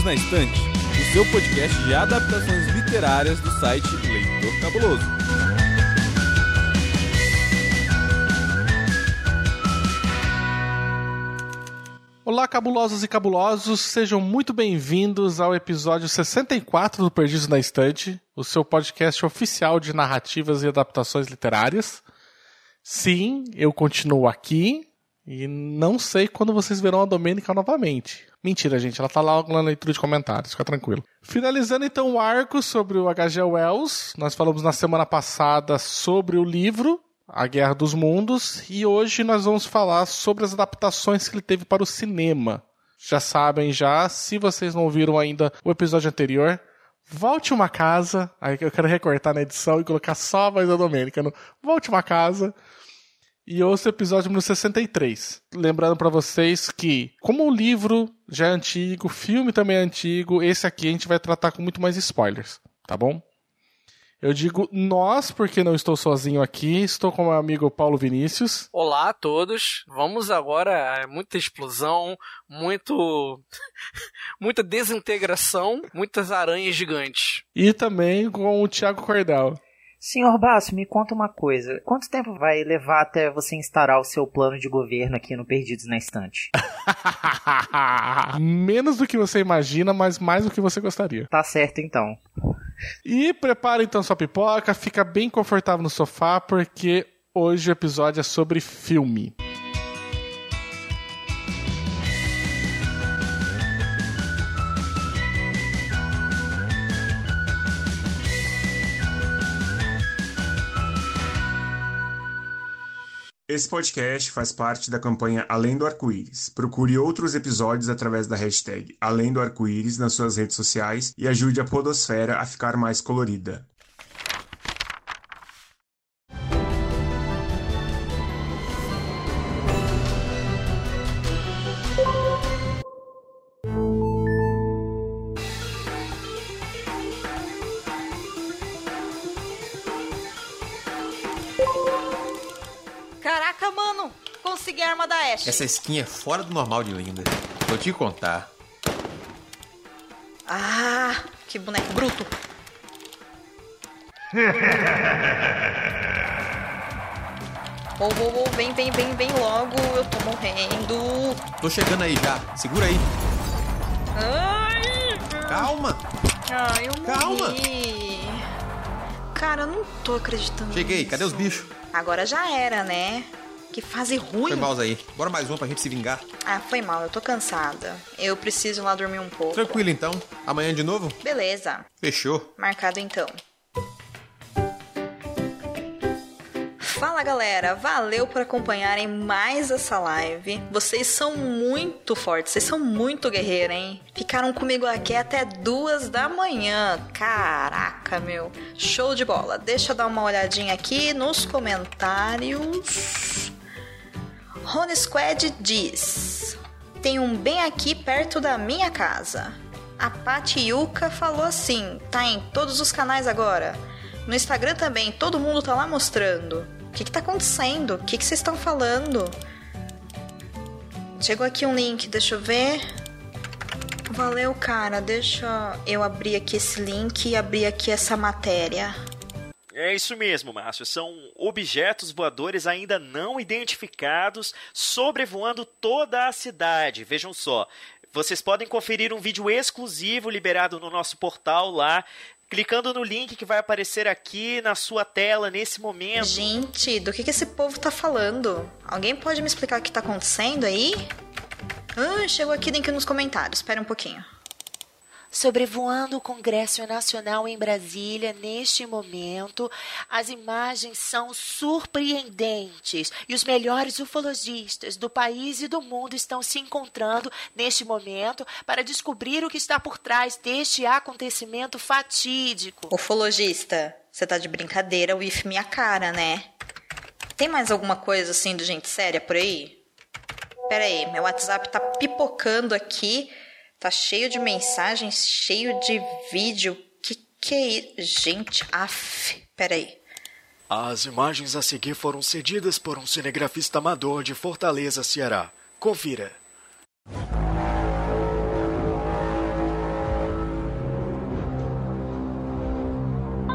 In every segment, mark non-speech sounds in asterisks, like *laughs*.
Perdidos na Estante, o seu podcast de adaptações literárias do site Leitor Cabuloso. Olá, cabulosos e cabulosos, sejam muito bem-vindos ao episódio 64 do Perdidos na Estante, o seu podcast oficial de narrativas e adaptações literárias. Sim, eu continuo aqui e não sei quando vocês verão a Domênica novamente. Mentira, gente, ela tá lá na leitura de comentários, fica tranquilo. Finalizando então o arco sobre o H.G. Wells, nós falamos na semana passada sobre o livro A Guerra dos Mundos e hoje nós vamos falar sobre as adaptações que ele teve para o cinema. Já sabem já, se vocês não ouviram ainda o episódio anterior, volte uma casa, aí eu quero recortar na edição e colocar só a voz da Domênica no Volte uma casa e ouça o episódio número 63. Lembrando para vocês que, como o livro já é antigo, o filme também é antigo, esse aqui a gente vai tratar com muito mais spoilers, tá bom? Eu digo nós, porque não estou sozinho aqui, estou com o meu amigo Paulo Vinícius. Olá a todos. Vamos agora, muita explosão, muito *laughs* muita desintegração, muitas aranhas gigantes. E também com o Thiago Cordel. Senhor Basso, me conta uma coisa. Quanto tempo vai levar até você instaurar o seu plano de governo aqui no Perdidos na Estante? *laughs* Menos do que você imagina, mas mais do que você gostaria. Tá certo então. E prepara então sua pipoca, fica bem confortável no sofá, porque hoje o episódio é sobre filme. Esse podcast faz parte da campanha Além do Arco-Íris. Procure outros episódios através da hashtag Além do Arco-Íris nas suas redes sociais e ajude a podosfera a ficar mais colorida. Essa skin é fora do normal de linda. Vou te contar. Ah, que boneco bruto. Ô, ô, ô, vem, vem, vem, vem logo. Eu tô morrendo. Tô chegando aí já. Segura aí. Ai! Calma. Ai, eu Calma. morri. Cara, eu não tô acreditando Cheguei. nisso. Cadê os bichos? Agora já era, né? Que fase ruim. Foi mal aí. Bora mais uma pra gente se vingar. Ah, foi mal, eu tô cansada. Eu preciso lá dormir um pouco. Tranquilo então. Amanhã de novo? Beleza, Fechou. marcado então. Fala galera, valeu por acompanharem mais essa live. Vocês são muito fortes, vocês são muito guerreiros, hein? Ficaram comigo aqui até duas da manhã. Caraca, meu. Show de bola. Deixa eu dar uma olhadinha aqui nos comentários. Rony Squad diz: Tem um bem aqui perto da minha casa. A Paty Yuka falou assim: tá em todos os canais agora. No Instagram também, todo mundo tá lá mostrando. O que, que tá acontecendo? O que, que vocês estão falando? Chegou aqui um link, deixa eu ver. Valeu, cara. Deixa eu abrir aqui esse link e abrir aqui essa matéria. É isso mesmo, Márcio. São objetos voadores ainda não identificados sobrevoando toda a cidade. Vejam só. Vocês podem conferir um vídeo exclusivo liberado no nosso portal lá, clicando no link que vai aparecer aqui na sua tela nesse momento. Gente, do que, que esse povo tá falando? Alguém pode me explicar o que tá acontecendo aí? Ah, chegou aqui link nos comentários. Espera um pouquinho. Sobrevoando o Congresso Nacional em Brasília neste momento, as imagens são surpreendentes e os melhores ufologistas do país e do mundo estão se encontrando neste momento para descobrir o que está por trás deste acontecimento fatídico. Ufologista, você tá de brincadeira with minha cara, né? Tem mais alguma coisa assim de gente séria por aí? Pera aí, meu WhatsApp tá pipocando aqui. Tá cheio de mensagens, cheio de vídeo. Que que é isso? Gente, af, peraí. As imagens a seguir foram cedidas por um cinegrafista amador de Fortaleza, Ceará. Confira. O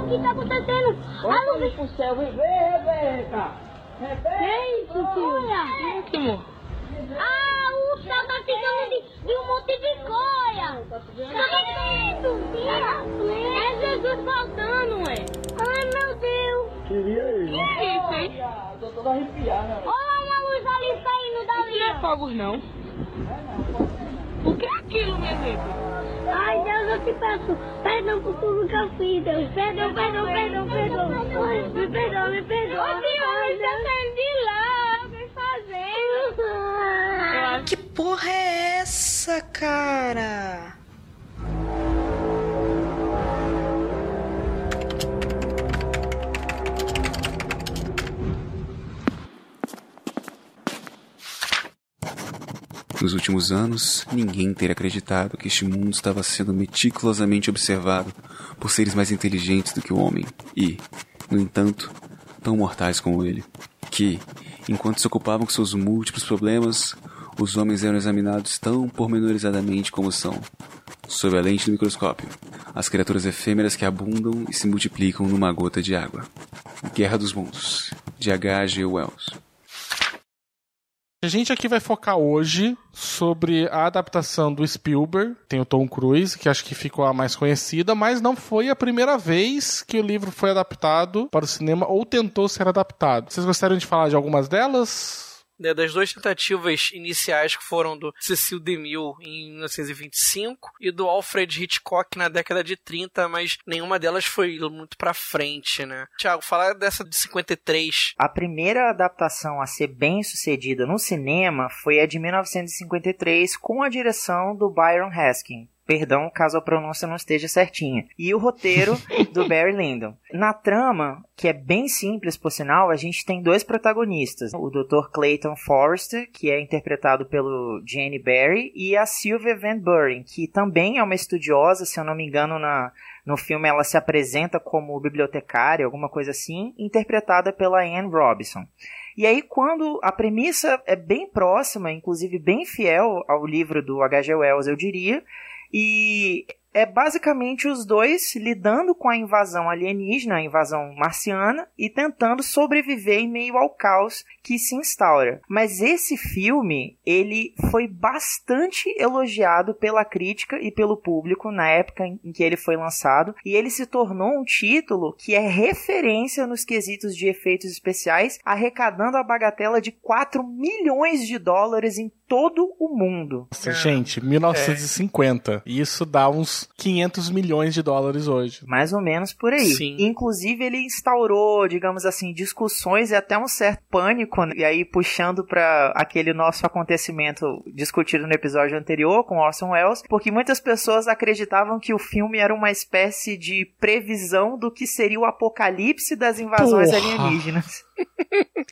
que tá acontecendo? Olha o céu e vê, Rebeca. Rebeca. Que é isso, tio? Ah! O céu tá ficando de, de um monte de coia. Tá vendo? É Jesus faltando, ué. Ai, meu Deus. Queria ele. Que isso, hein? Tô todo arrepiado. né? Olha uma luz ali saindo dali. Não é fogos, não. O que é aquilo, meu Deus? Ai, Deus, eu te peço perdão por tudo que eu fiz, Deus. Perdão, perdão, perdão, perdão. Me perdoa, me perdoa. Ô, Deus, tá saindo de lá. Vem fazendo. Que porra é essa, cara? Nos últimos anos, ninguém teria acreditado que este mundo estava sendo meticulosamente observado por seres mais inteligentes do que o homem e, no entanto, tão mortais como ele. Que, enquanto se ocupavam com seus múltiplos problemas, os homens eram examinados tão pormenorizadamente como são, sob a lente do microscópio, as criaturas efêmeras que abundam e se multiplicam numa gota de água. Guerra dos Mundos, de H.G. Wells. A gente aqui vai focar hoje sobre a adaptação do Spielberg. Tem o Tom Cruise, que acho que ficou a mais conhecida, mas não foi a primeira vez que o livro foi adaptado para o cinema ou tentou ser adaptado. Vocês gostariam de falar de algumas delas? Né, das duas tentativas iniciais que foram do Cecil DeMille em 1925 e do Alfred Hitchcock na década de 30, mas nenhuma delas foi muito pra frente, né? Tiago, fala dessa de 53. A primeira adaptação a ser bem sucedida no cinema foi a de 1953 com a direção do Byron Haskin. Perdão caso a pronúncia não esteja certinha. E o roteiro *laughs* do Barry Lyndon. Na trama, que é bem simples por sinal, a gente tem dois protagonistas. O Dr. Clayton Forrester, que é interpretado pelo Jane Barry, e a Sylvia Van Buren, que também é uma estudiosa, se eu não me engano, na, no filme ela se apresenta como bibliotecária, alguma coisa assim, interpretada pela Anne Robinson. E aí, quando a premissa é bem próxima, inclusive bem fiel ao livro do H.G. Wells, eu diria, e é basicamente os dois lidando com a invasão alienígena, a invasão marciana, e tentando sobreviver em meio ao caos que se instaura. Mas esse filme, ele foi bastante elogiado pela crítica e pelo público na época em que ele foi lançado, e ele se tornou um título que é referência nos quesitos de efeitos especiais, arrecadando a bagatela de 4 milhões de dólares em todo o mundo. Nossa, gente, 1950. Isso dá uns 500 milhões de dólares hoje. Mais ou menos por aí. Sim. Inclusive, ele instaurou, digamos assim, discussões e até um certo pânico. né? E aí, puxando para aquele nosso acontecimento discutido no episódio anterior com Orson Welles, porque muitas pessoas acreditavam que o filme era uma espécie de previsão do que seria o apocalipse das invasões Porra. alienígenas.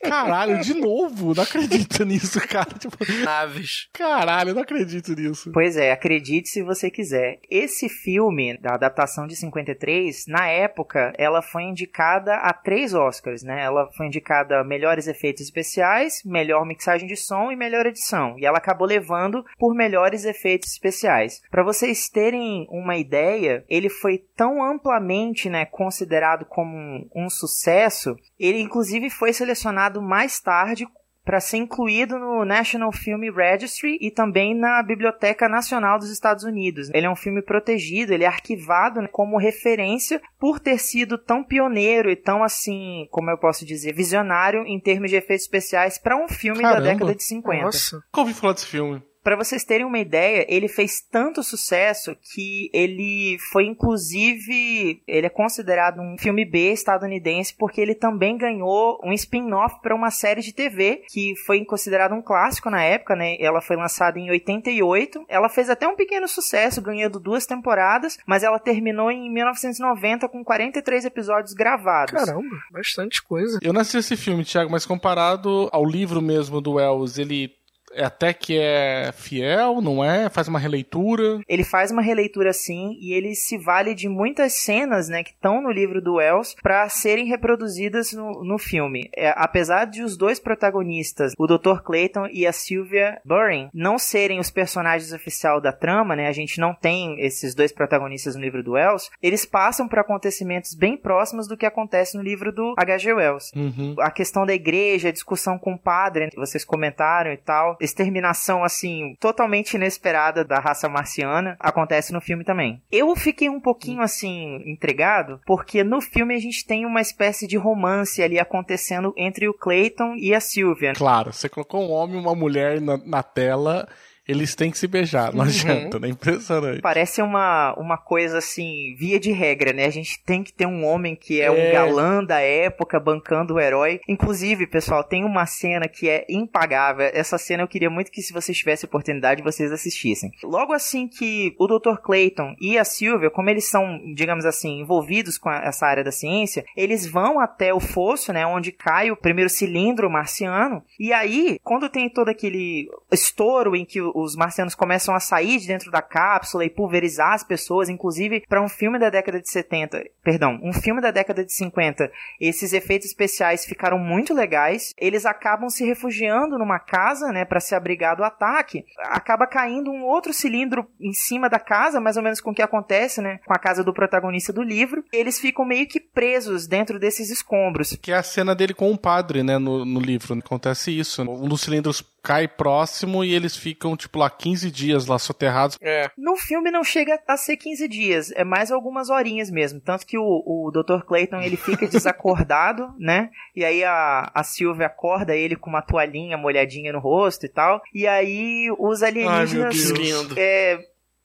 Caralho, de novo, não acredito *laughs* nisso, cara. Tipo, Naves. caralho, não acredito nisso. Pois é, acredite se você quiser. Esse filme, da adaptação de 53, na época, ela foi indicada a três Oscars, né? Ela foi indicada a melhores efeitos especiais, melhor mixagem de som e melhor edição. E ela acabou levando por melhores efeitos especiais. Para vocês terem uma ideia, ele foi tão amplamente, né, considerado como um, um sucesso, ele inclusive foi selecionado mais tarde para ser incluído no National Film Registry e também na Biblioteca Nacional dos Estados Unidos. Ele é um filme protegido, ele é arquivado né, como referência por ter sido tão pioneiro e tão assim, como eu posso dizer, visionário em termos de efeitos especiais para um filme Caramba. da década de 50. Nossa. Nunca ouvi falar desse filme. Para vocês terem uma ideia, ele fez tanto sucesso que ele foi inclusive, ele é considerado um filme B estadunidense porque ele também ganhou um spin-off para uma série de TV que foi considerado um clássico na época, né? Ela foi lançada em 88. Ela fez até um pequeno sucesso, ganhando duas temporadas, mas ela terminou em 1990 com 43 episódios gravados. Caramba, bastante coisa. Eu não assisti esse filme, Thiago, mas comparado ao livro mesmo do Wells, ele até que é fiel, não é? Faz uma releitura. Ele faz uma releitura sim e ele se vale de muitas cenas, né, que estão no livro do Wells para serem reproduzidas no, no filme. É, apesar de os dois protagonistas, o Dr. Clayton e a Sylvia Burring, não serem os personagens oficiais da trama, né, a gente não tem esses dois protagonistas no livro do Wells, eles passam por acontecimentos bem próximos do que acontece no livro do H.G. Wells. Uhum. A questão da igreja, a discussão com o padre, vocês comentaram e tal, exterminação assim totalmente inesperada da raça marciana acontece no filme também. Eu fiquei um pouquinho assim intrigado porque no filme a gente tem uma espécie de romance ali acontecendo entre o Clayton e a Sylvia. Claro, você colocou um homem e uma mulher na, na tela eles têm que se beijar, não Uhum. adianta, né? Impressionante. Parece uma, uma coisa assim, via de regra, né? A gente tem que ter um homem que é, um É. galã da época bancando o herói. Inclusive, pessoal, tem uma cena que é impagável. Essa cena eu queria muito que, se vocês tivessem oportunidade, vocês assistissem. Logo assim que o Dr. Clayton e a Sylvia, como eles são, digamos assim, envolvidos com a- essa área da ciência, eles vão até o fosso, né? Onde cai o primeiro cilindro marciano. E aí, quando tem todo aquele estouro em que o- os marcianos começam a sair de dentro da cápsula e pulverizar as pessoas, inclusive para um filme da década de 70, perdão, um filme da década de 50, esses efeitos especiais ficaram muito legais. Eles acabam se refugiando numa casa, né, para se abrigar do ataque. Acaba caindo um outro cilindro em cima da casa, mais ou menos com o que acontece, né, com a casa do protagonista do livro. Eles ficam meio que presos dentro desses escombros. Que é a cena dele com o padre, né, no, no livro. Acontece isso. Um dos cilindros cai próximo e eles ficam, tipo, lá 15 dias lá soterrados. É. No filme não chega a ser 15 dias, é mais algumas horinhas mesmo. Tanto que o, o Dr. Clayton ele fica *laughs* desacordado, né? E aí a, a Sylvia acorda ele com uma toalhinha molhadinha no rosto e tal. E aí os alienígenas. Deus. Lindo. É,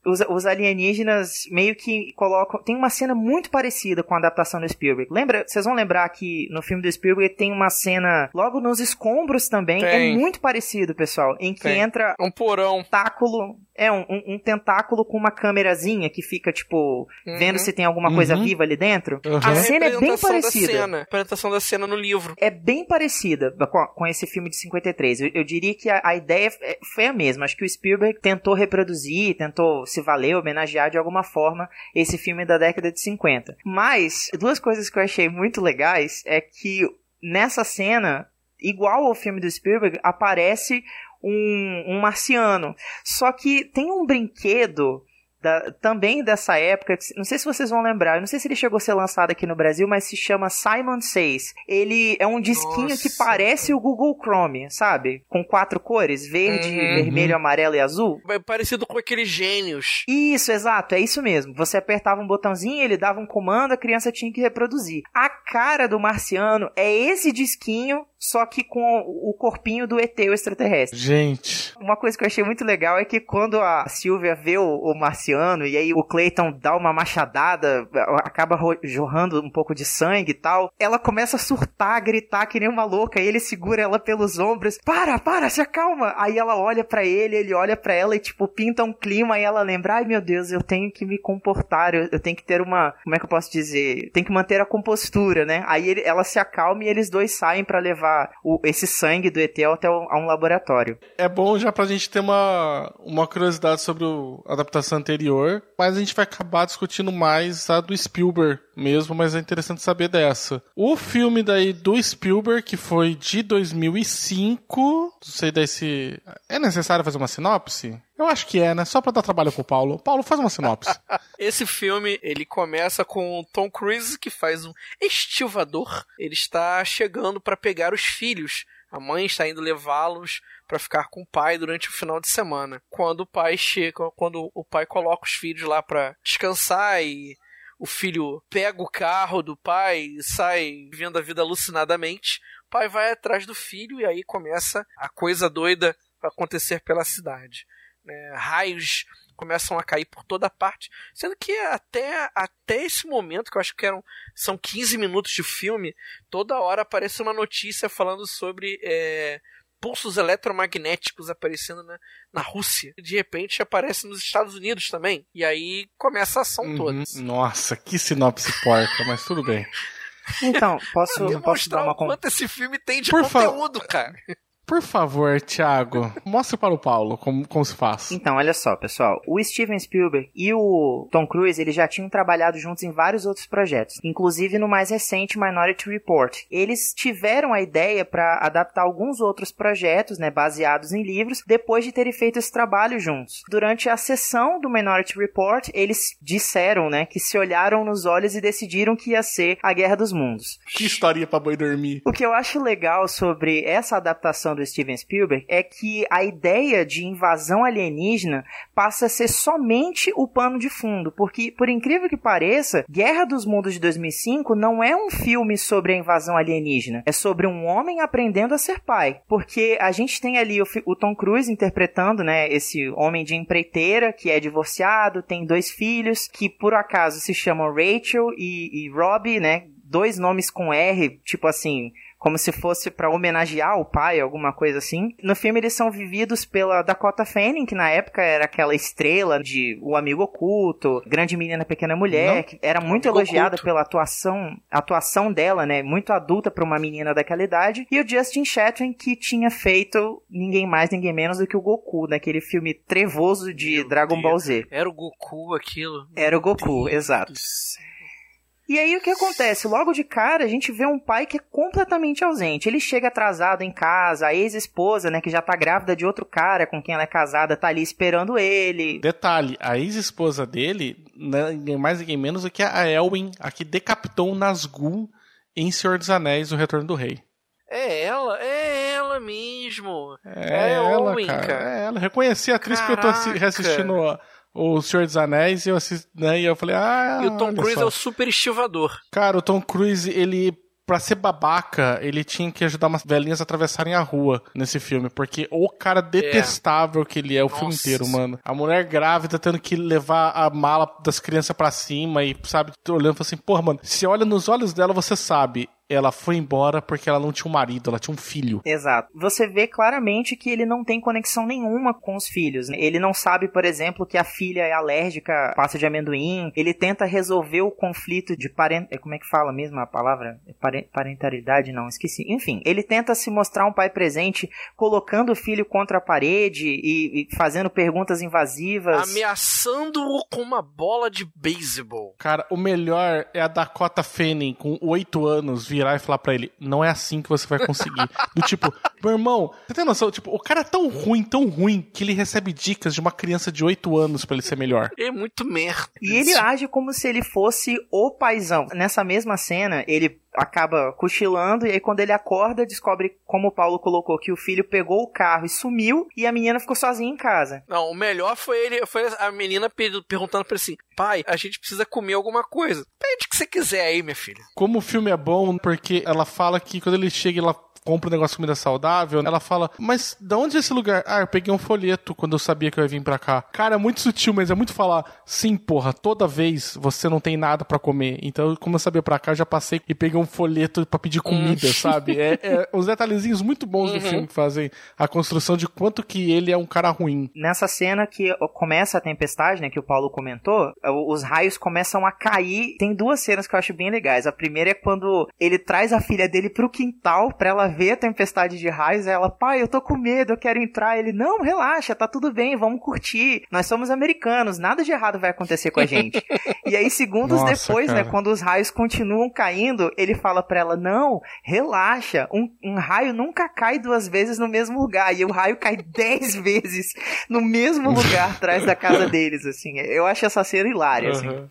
os, os alienígenas meio que colocam. Tem uma cena muito parecida com a adaptação do Spielberg. Lembra? Vocês vão lembrar que no filme do Spielberg tem uma cena logo nos escombros também. Tem. É muito parecido, pessoal. Em que Tem. entra Um porão. tentáculo. É, um, um- um tentáculo com uma câmerazinha que fica, tipo, vendo Uhum. se tem alguma coisa Uhum. viva ali dentro. Uhum. A cena é bem da parecida. cena. Apresentação da cena no livro. É bem parecida com, com esse filme de 53. Eu, eu diria que a, a ideia é- foi a mesma. Acho que o Spielberg tentou reproduzir, tentou se valer, homenagear de alguma forma esse filme da década de 50. Mas, duas coisas que eu achei muito legais é que nessa cena, igual ao filme do Spielberg, aparece um, um marciano. Só que tem um brinquedo da- também dessa época, não sei se vocês vão lembrar, não sei se ele chegou a ser lançado aqui no Brasil, mas se chama Simon Says. Ele é um disquinho Nossa. que parece o Google Chrome, sabe? Com quatro cores, verde, Uhum. vermelho, amarelo e azul. É parecido com aqueles gênios. Isso, exato, é isso mesmo. Você apertava um botãozinho, ele dava um comando, a criança tinha que reproduzir. A cara do marciano é esse disquinho, só que com o corpinho do ET, o extraterrestre. Gente. Uma coisa que eu achei muito legal é que quando a Sylvia vê o, o marciano e aí o Clayton dá uma machadada, acaba jorrando um pouco de sangue e tal, ela começa a surtar, a gritar que nem uma louca, e ele segura ela pelos ombros. Para, para, se acalma! Aí ela olha pra ele, ele olha pra ela e tipo pinta um clima e ela lembra: "Ai, meu Deus, eu tenho que me comportar, eu, eu tenho que ter uma, como é que eu posso dizer? Tem que manter a compostura, né?" Aí ele- ela se acalma e eles dois saem pra levar o- esse sangue do ET até o- a um laboratório. É bom já pra gente ter uma, uma curiosidade sobre a adaptação anterior, mas a gente vai acabar discutindo mais a do Spielberg mesmo, mas é interessante saber dessa. O filme daí do Spielberg, que foi de 2005, não sei daí se... É necessário fazer uma sinopse? Eu acho que é, né? Só pra dar trabalho pro Paulo. Paulo, faz uma sinopse. *laughs* Esse filme, ele começa com Tom Cruise, que faz um estivador. Ele está chegando para pegar os filhos. A mãe está indo levá-los para ficar com o pai durante o final de semana. Quando o pai chega, quando o pai coloca os filhos lá para descansar e o filho pega o carro do pai e sai vivendo a vida alucinadamente, o pai vai atrás do filho e aí começa a coisa doida acontecer pela cidade. Né? Raios começam a cair por toda parte, sendo que até, até esse momento, que eu acho que eram, são 15 minutos de filme, toda hora aparece uma notícia falando sobre é, pulsos eletromagnéticos aparecendo na, na Rússia. De repente aparece nos Estados Unidos também. E aí começa a ação toda. Uhum. Nossa, que sinopse porca, mas tudo bem. Então, posso, *laughs* posso dar uma o quanto esse filme tem de Por fa- conteúdo, cara. Por favor, Thiago, mostre para o Paulo como, como se faz. Então, olha só, pessoal. O Steven Spielberg e o Tom Cruise, eles já tinham trabalhado juntos em vários outros projetos, inclusive no mais recente Minority Report. Eles tiveram a ideia para adaptar alguns outros projetos, né, baseados em livros, depois de terem feito esse trabalho juntos. Durante a sessão do Minority Report, eles disseram, né, que se olharam nos olhos e decidiram que ia ser a Guerra dos Mundos. Que história pra boi dormir. O que eu acho legal sobre essa adaptação do Steven Spielberg é que a ideia de invasão alienígena passa a ser somente o pano de fundo, porque por incrível que pareça, Guerra dos Mundos de 2005 não é um filme sobre a invasão alienígena, é sobre um homem aprendendo a ser pai, porque a gente tem ali o, o Tom Cruise interpretando, né, esse homem de empreiteira que é divorciado, tem dois filhos que por acaso se chamam Rachel e, e Robbie, né, dois nomes com R, tipo assim, como se fosse para homenagear o pai, alguma coisa assim. No filme eles são vividos pela Dakota Fanning, que na época era aquela estrela de O Amigo Oculto, Grande Menina Pequena Mulher, Não. que era muito elogiada Oculto. pela atuação, atuação dela, né, muito adulta para uma menina daquela idade, e o Justin Chatwin que tinha feito ninguém mais, ninguém menos do que o Goku, naquele filme trevoso de Meu Dragon Deus. Ball Z. Era o Goku aquilo. Era o Goku, Deus exato. E aí o que acontece? Logo de cara a gente vê um pai que é completamente ausente. Ele chega atrasado em casa, a ex-esposa, né, que já tá grávida de outro cara com quem ela é casada, tá ali esperando ele. Detalhe, a ex-esposa dele, né, ninguém mais ninguém menos do que a Elwin, a que decapitou o Nazgûl em Senhor dos Anéis, O Retorno do Rei. É ela, é ela mesmo. É, é ela, Owen, cara. cara. É ela. Reconheci a atriz Caraca. que eu tô reassistindo o Senhor dos Anéis e eu assisti, né, e eu falei, ah. E o Tom Cruise só. é o super estivador. Cara, o Tom Cruise, ele pra ser babaca, ele tinha que ajudar umas velhinhas a atravessarem a rua nesse filme, porque o cara detestável é. que ele é o Nossa. filme inteiro, mano. A mulher grávida tendo que levar a mala das crianças para cima e, sabe, olhando assim, porra, mano, se olha nos olhos dela, você sabe, ela foi embora porque ela não tinha um marido, ela tinha um filho. Exato. Você vê claramente que ele não tem conexão nenhuma com os filhos. Né? Ele não sabe, por exemplo, que a filha é alérgica a pasta de amendoim. Ele tenta resolver o conflito de parent... É, como é que fala mesmo a palavra? É parentalidade, não, esqueci. Enfim, ele tenta se mostrar um pai presente, colocando o filho contra a parede e, e fazendo perguntas invasivas. Ameaçando-o com uma bola de beisebol. Cara, o melhor é a Dakota Fanning, com oito anos, virar e falar para ele: não é assim que você vai conseguir. *laughs* Do tipo, meu irmão, você tem noção? Tipo, o cara é tão ruim, tão ruim, que ele recebe dicas de uma criança de 8 anos para ele ser melhor. É muito merda. E ele age como se ele fosse o paizão. Nessa mesma cena, ele acaba cochilando e aí quando ele acorda descobre como o Paulo colocou que o filho pegou o carro e sumiu e a menina ficou sozinha em casa. Não, o melhor foi ele, foi a menina perguntando para ele assim: "Pai, a gente precisa comer alguma coisa. Pede o que você quiser aí, minha filha". Como o filme é bom porque ela fala que quando ele chega ela compra um negócio de comida saudável, ela fala, mas de onde é esse lugar? Ah, eu peguei um folheto quando eu sabia que eu ia vir pra cá. Cara, é muito sutil, mas é muito falar, sim, porra, toda vez você não tem nada para comer. Então, como eu sabia pra cá, eu já passei e peguei um folheto para pedir comida, hum. sabe? É, é uns detalhezinhos muito bons uhum. do filme que fazem a construção de quanto que ele é um cara ruim. Nessa cena que começa a tempestade, né, que o Paulo comentou, os raios começam a cair. Tem duas cenas que eu acho bem legais. A primeira é quando ele traz a filha dele pro quintal pra ela vê a tempestade de raios, ela, pai, eu tô com medo, eu quero entrar. Ele, não, relaxa, tá tudo bem, vamos curtir. Nós somos americanos, nada de errado vai acontecer com a gente. *laughs* e aí, segundos Nossa, depois, né, cara. né, quando os raios continuam caindo, ele fala pra ela, não, relaxa, um, um raio nunca cai duas vezes no mesmo lugar. E o raio cai *laughs* dez vezes no mesmo lugar atrás da casa *laughs* deles, assim. Eu acho essa cena hilária, uhum. assim.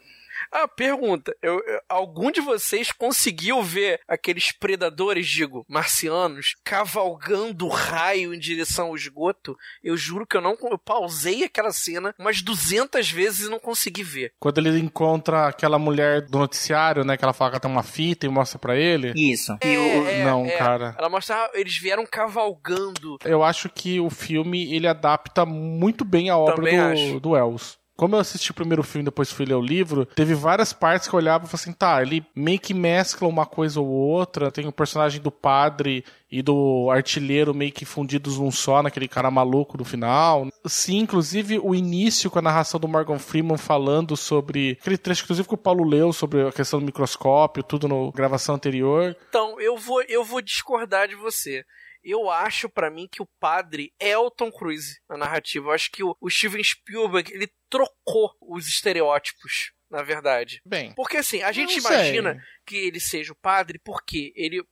Ah, pergunta. Eu, eu, algum de vocês conseguiu ver aqueles predadores, digo, marcianos, cavalgando raio em direção ao esgoto? Eu juro que eu não. Eu pausei aquela cena umas 200 vezes e não consegui ver. Quando ele encontra aquela mulher do noticiário, né? Que ela fala que tem uma fita e mostra para ele. Isso. É, o... é, não, é. cara. Ela mostra. Ah, eles vieram cavalgando. Eu acho que o filme ele adapta muito bem a obra do, do Wells como eu assisti o primeiro filme depois fui ler o livro, teve várias partes que eu olhava e falava assim, tá, ele meio que mescla uma coisa ou outra, tem o personagem do padre e do artilheiro meio que fundidos num só, naquele cara maluco do final. Sim, inclusive o início com a narração do Morgan Freeman falando sobre aquele trecho, inclusive que o Paulo leu sobre a questão do microscópio, tudo na gravação anterior. Então, eu vou, eu vou discordar de você Eu acho para mim que o padre é o Tom Cruise na narrativa. Eu acho que o, o Steven Spielberg ele trocou os estereótipos na verdade. Bem. Porque assim, a gente imagina sei. que ele seja o padre porque ele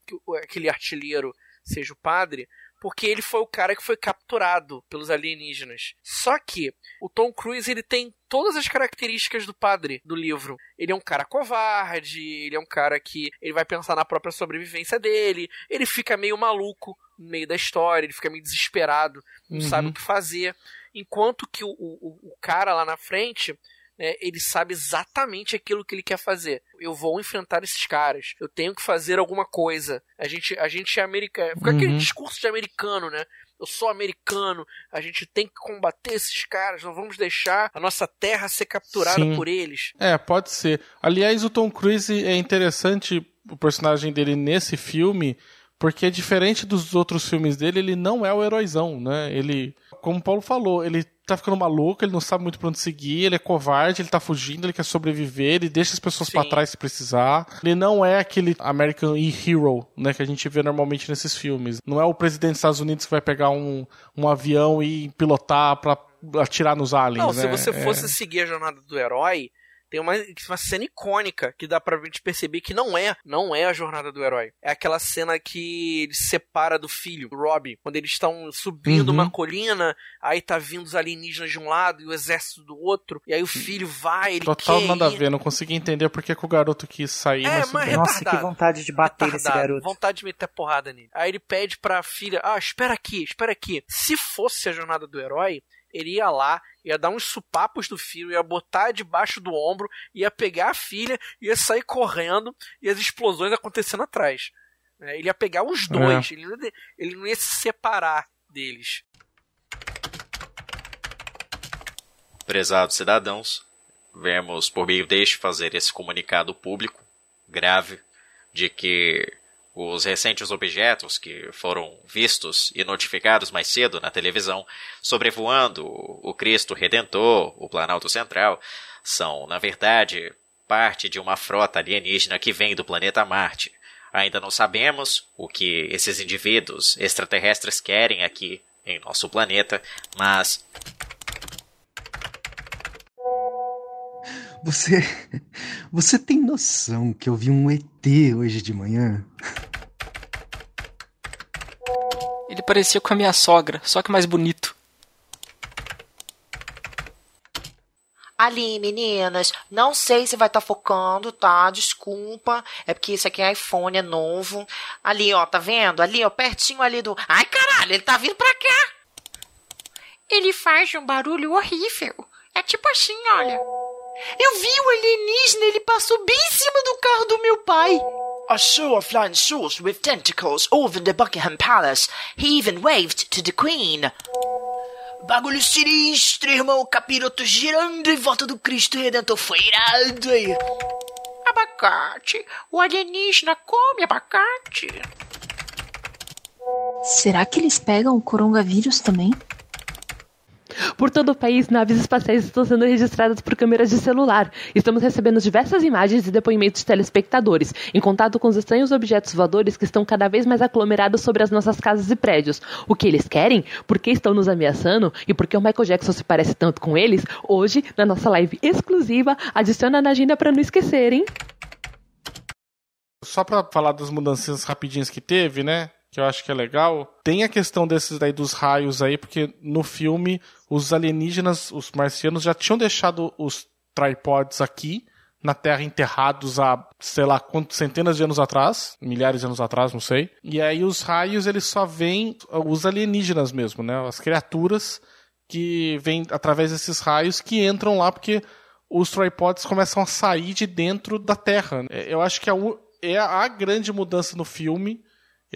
aquele artilheiro seja o padre, porque ele foi o cara que foi capturado pelos alienígenas. Só que o Tom Cruise ele tem todas as características do padre do livro. Ele é um cara covarde, ele é um cara que ele vai pensar na própria sobrevivência dele, ele fica meio maluco no meio da história, ele fica meio desesperado, não Uhum. sabe o que fazer. Enquanto que o, o, o cara lá na frente, né, ele sabe exatamente aquilo que ele quer fazer. Eu vou enfrentar esses caras. Eu tenho que fazer alguma coisa. A gente, a gente é americano. Fica aquele Uhum. discurso de americano, né? Eu sou americano, a gente tem que combater esses caras, não vamos deixar a nossa terra ser capturada Sim. por eles. É, pode ser. Aliás, o Tom Cruise é interessante o personagem dele nesse filme, porque diferente dos outros filmes dele, ele não é o heróizão, né? Ele, como o Paulo falou, ele tá ficando maluco, ele não sabe muito pra onde seguir, ele é covarde, ele tá fugindo, ele quer sobreviver, ele deixa as pessoas pra trás se precisar. Ele não é aquele American hero, né, que a gente vê normalmente nesses filmes. Não é o presidente dos Estados Unidos que vai pegar um, um avião e pilotar pra atirar nos aliens, Não, se né? você É. fosse seguir a jornada do herói, tem uma, uma cena icônica que dá pra gente perceber que não é, não é a jornada do herói. É aquela cena que ele se separa do filho, do Robbie, quando eles estão subindo Uhum. uma colina, aí tá vindo os alienígenas de um lado e o exército do outro, e aí o filho vai, ele Total quer nada a ir. ver, não consegui entender porque que o garoto quis sair. É, mas, mas bem. Nossa, que vontade de bater nesse Retardado, garoto. Vontade de meter porrada nele. Aí ele pede pra filha: Ah, espera aqui, espera aqui. Se fosse a jornada do herói, ele ia lá, ia dar uns supapos do filho, ia botar debaixo do ombro, ia pegar a filha, ia sair correndo e as explosões acontecendo atrás. É, Ele ia pegar os dois, ele, não ia- ele não ia se separar deles. Prezados cidadãos, vemos por meio deste fazer esse comunicado público grave de que os recentes objetos que foram vistos e notificados mais cedo na televisão sobrevoando o Cristo Redentor, o Planalto Central, são, na verdade, parte de uma frota alienígena que vem do planeta Marte. Ainda não sabemos o que esses indivíduos extraterrestres querem aqui em nosso planeta, mas Você. *laughs* Você tem noção que eu vi um ET hoje de manhã? Ele parecia com a minha sogra, só que mais bonito. Ali, meninas, não sei se vai estar focando, tá? Desculpa. É porque isso aqui é iPhone, é novo. Ali, ó, tá vendo? Ali, ó, pertinho ali do. Ai, caralho, ele tá vindo pra cá. Ele faz um barulho horrível. É tipo assim, olha. Eu vi o alienígena, ele passou bem em cima do carro do meu pai. I saw a flying saucer with tentacles over the Buckingham Palace. He even waved to the Queen. Bagulho sinistro, irmão. O capiroto girando em volta do Cristo Redentor. Foi irado aí. Abacate. O alienígena come abacate. Será que eles pegam o coronavírus também? Por todo o país, naves espaciais estão sendo registradas por câmeras de celular. Estamos recebendo diversas imagens e depoimentos de telespectadores, em contato com os estranhos objetos voadores que estão cada vez mais aglomerados sobre as nossas casas e prédios. O que eles querem? Por que estão nos ameaçando? E por que o Michael Jackson se parece tanto com eles? Hoje, na nossa live exclusiva, adiciona na agenda para não esquecer, hein? Só pra falar das mudanças rapidinhas que teve, né? Que eu acho que é legal. Tem a questão desses daí dos raios aí, porque no filme os alienígenas, os marcianos, já tinham deixado os tripods aqui na Terra enterrados há, sei lá, quantos centenas de anos atrás, milhares de anos atrás, não sei. E aí os raios eles só vêm os alienígenas mesmo, né? As criaturas que vêm através desses raios que entram lá porque os tripods começam a sair de dentro da Terra. É, Eu acho que é é a grande mudança no filme.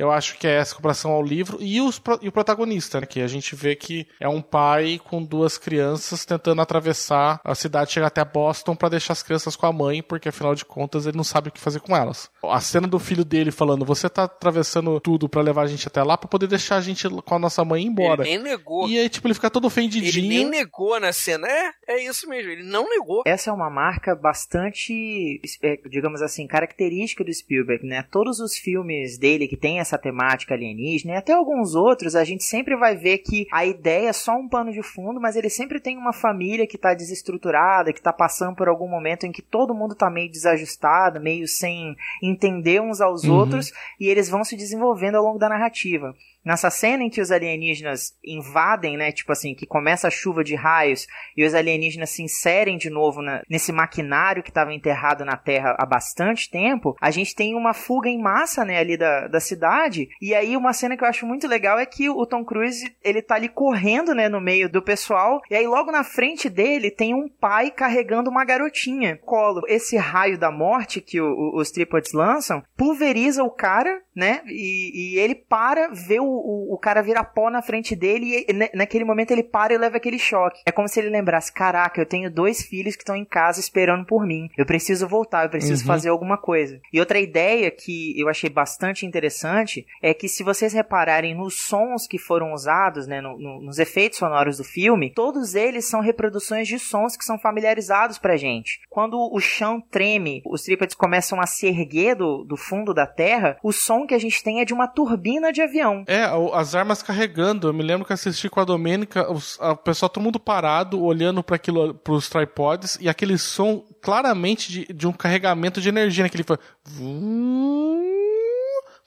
Eu acho que é essa comparação ao livro e, os, e o protagonista, né? que a gente vê que é um pai com duas crianças tentando atravessar a cidade, chegar até Boston para deixar as crianças com a mãe, porque afinal de contas ele não sabe o que fazer com elas. A cena do filho dele falando: "Você tá atravessando tudo para levar a gente até lá para poder deixar a gente com a nossa mãe embora". Ele nem negou. E aí tipo ele fica todo ofendidinho. Ele nem negou na cena. É, é isso mesmo. Ele não negou. Essa é uma marca bastante, é, digamos assim, característica do Spielberg, né? Todos os filmes dele que tem essa essa temática alienígena, e até alguns outros, a gente sempre vai ver que a ideia é só um pano de fundo, mas ele sempre tem uma família que está desestruturada, que está passando por algum momento em que todo mundo está meio desajustado, meio sem entender uns aos Uhum. outros, e eles vão se desenvolvendo ao longo da narrativa. Nessa cena em que os alienígenas invadem, né? Tipo assim, que começa a chuva de raios e os alienígenas se inserem de novo na- nesse maquinário que estava enterrado na Terra há bastante tempo, a gente tem uma fuga em massa, né, ali da, da cidade. E aí uma cena que eu acho muito legal é que o Tom Cruise, ele tá ali correndo, né, no meio do pessoal, e aí logo na frente dele tem um pai carregando uma garotinha. Colo. Esse raio da morte que o- o- os tripods lançam pulveriza o cara, né, e, e ele para, vê o, o, o cara virar pó na frente dele e naquele momento ele para e leva aquele choque. É como se ele lembrasse, caraca, eu tenho dois filhos que estão em casa esperando por mim. Eu preciso voltar, eu preciso Uhum. fazer alguma coisa. E outra ideia que eu achei bastante interessante é que se vocês repararem nos sons que foram usados, né, no- no- nos efeitos sonoros do filme, todos eles são reproduções de sons que são familiarizados pra gente. Quando o chão treme, os trípodes começam a se erguer do, do fundo da terra, o som que a gente tem é de uma turbina de avião. É, o- as armas carregando. Eu me lembro que assisti com a Domênica, os, a pessoa, todo mundo parado, olhando para aquilo, pros tripods, e aquele som claramente de, de um carregamento de energia, naquele foi.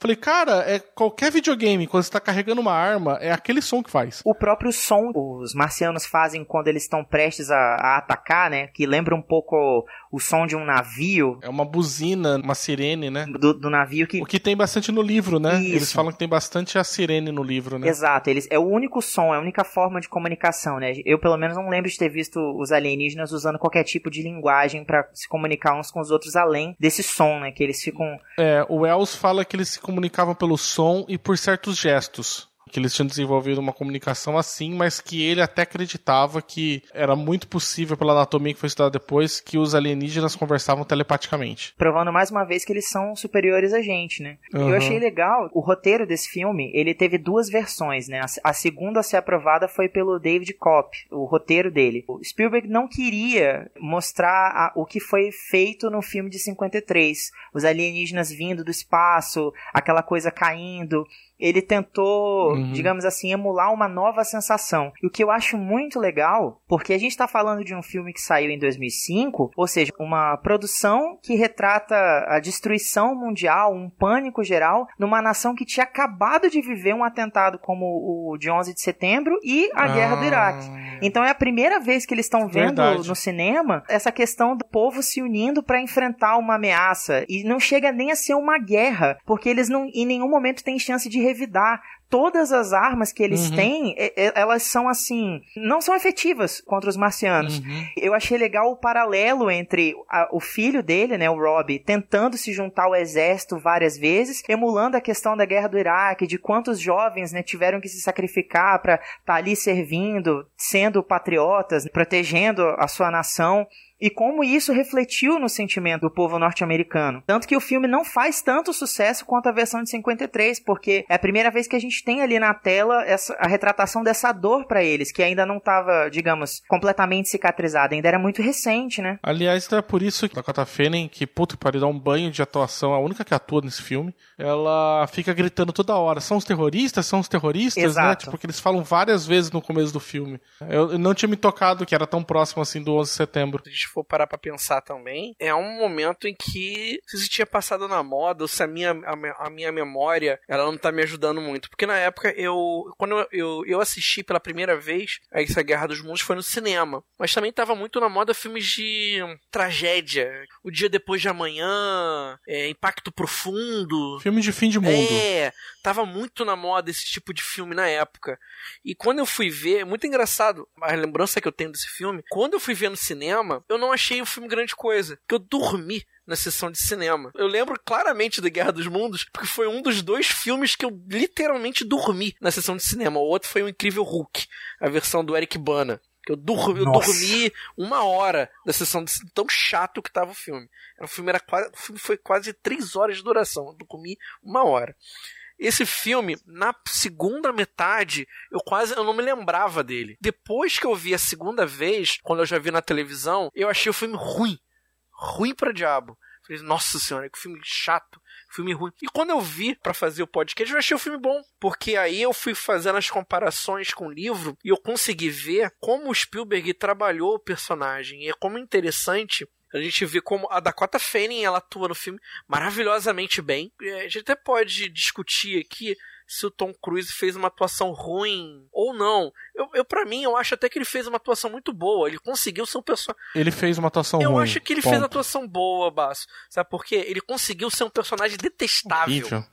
Falei, cara, é qualquer videogame, quando você tá carregando uma arma, é aquele som que faz. O próprio som os marcianos fazem quando eles estão prestes a, a atacar, né? Que lembra um pouco o, som de um navio. É uma buzina, uma sirene, né? Do, do navio que. O que tem bastante no livro, né? Isso. Eles falam que tem bastante a sirene no livro, né? Exato, eles é o único som, é a única forma de comunicação, né? Eu pelo menos não lembro de ter visto os alienígenas usando qualquer tipo de linguagem pra se comunicar uns com os outros além desse som, né? Que eles ficam É, o Wells fala que eles se comunicavam pelo som e por certos gestos. Que eles tinham desenvolvido uma comunicação assim, mas que ele até acreditava que era muito possível, pela anatomia que foi estudada depois, que os alienígenas conversavam telepaticamente. provando mais uma vez que eles são superiores a gente, né? Uhum. Eu achei legal, o roteiro desse filme, ele teve duas versões, né? A, a segunda a ser aprovada foi pelo David Kopp, o roteiro dele. O Spielberg não queria mostrar a- o que foi feito no filme de 53, os alienígenas vindo do espaço, aquela coisa caindo. Ele tentou, Uhum. digamos assim, emular uma nova sensação. E o que eu acho muito legal, porque a gente está falando de um filme que saiu em 2005, ou seja, uma produção que retrata a destruição mundial, um pânico geral, numa nação que tinha acabado de viver um atentado como o de 11 de setembro e a guerra do Iraque. Então é a primeira vez que eles estão vendo Verdade. no cinema essa questão do povo se unindo para enfrentar uma ameaça e não chega nem a ser uma guerra, porque eles não em nenhum momento têm chance de revidar. Todas as armas que eles Uhum. têm, elas são assim, não são efetivas contra os marcianos. Uhum. Eu achei legal o paralelo entre a- o filho dele, né, o Rob, tentando se juntar ao exército várias vezes, emulando a questão da guerra do Iraque, de quantos jovens, né, tiveram que se sacrificar para estar ali servindo, sendo patriotas, protegendo a sua nação. E como isso refletiu no sentimento do povo norte-americano. Tanto que o filme não faz tanto sucesso quanto a versão de 53, porque é a primeira vez que a gente tem ali na tela essa, a retratação dessa dor para eles, que ainda não estava, digamos, completamente cicatrizada, ainda era muito recente, né? Aliás, é por isso que a Dakota Fanning, que puta que pariu, dá um banho de atuação, a única que atua nesse filme, ela fica gritando toda hora, são os terroristas, são os terroristas, né? Exato. Tipo, que eles falam várias vezes no começo do filme. Eu eu não tinha me tocado que era tão próximo assim do 11 de setembro. Se a gente for parar pra pensar também, é um momento em que se isso tinha passado na moda, ou se a minha, a, a minha memória, ela não tá me ajudando muito. Porque na época, eu quando eu, eu, eu assisti pela primeira vez a essa Guerra dos Mundos foi no cinema. Mas também tava muito na moda filmes de tragédia. O Dia Depois de Amanhã, é, Impacto Profundo. Filme de fim de mundo. É, tava muito na moda esse tipo de filme na época. E quando eu fui ver, é muito engraçado a lembrança que eu tenho desse filme. Quando eu fui ver no cinema, eu não achei o filme grande coisa, porque eu dormi na sessão de cinema. Eu lembro claramente da Guerra dos Mundos, porque foi um dos dois filmes que eu literalmente dormi na sessão de cinema. O outro foi o Incrível Hulk, a versão do Eric Bana. Que eu, dur eu dormi uma hora da sessão de cinema, tão chato que tava o filme. O filme, era quase, o filme foi quase três horas de duração. Eu dormi uma hora. Esse filme, na segunda metade, eu quase eu não me lembrava dele. Depois que eu vi a segunda vez, quando eu já vi na televisão, eu achei o filme ruim. Ruim pra diabo. Falei, nossa senhora, que filme chato. filme ruim. E quando eu vi para fazer o podcast, eu achei o filme bom, porque aí eu fui fazendo as comparações com o livro e eu consegui ver como o Spielberg trabalhou o personagem. E é como interessante a gente vê como a Dakota Fanning ela atua no filme maravilhosamente bem. A gente até pode discutir aqui se o Tom Cruise fez uma atuação ruim ou não. Eu, eu para mim, eu acho até que ele fez uma atuação muito boa. Ele conseguiu ser um personagem. Ele fez uma atuação eu ruim. Eu acho que ele ponto. fez uma atuação boa, Basso. Sabe por quê? Ele conseguiu ser um personagem detestável. Horrível.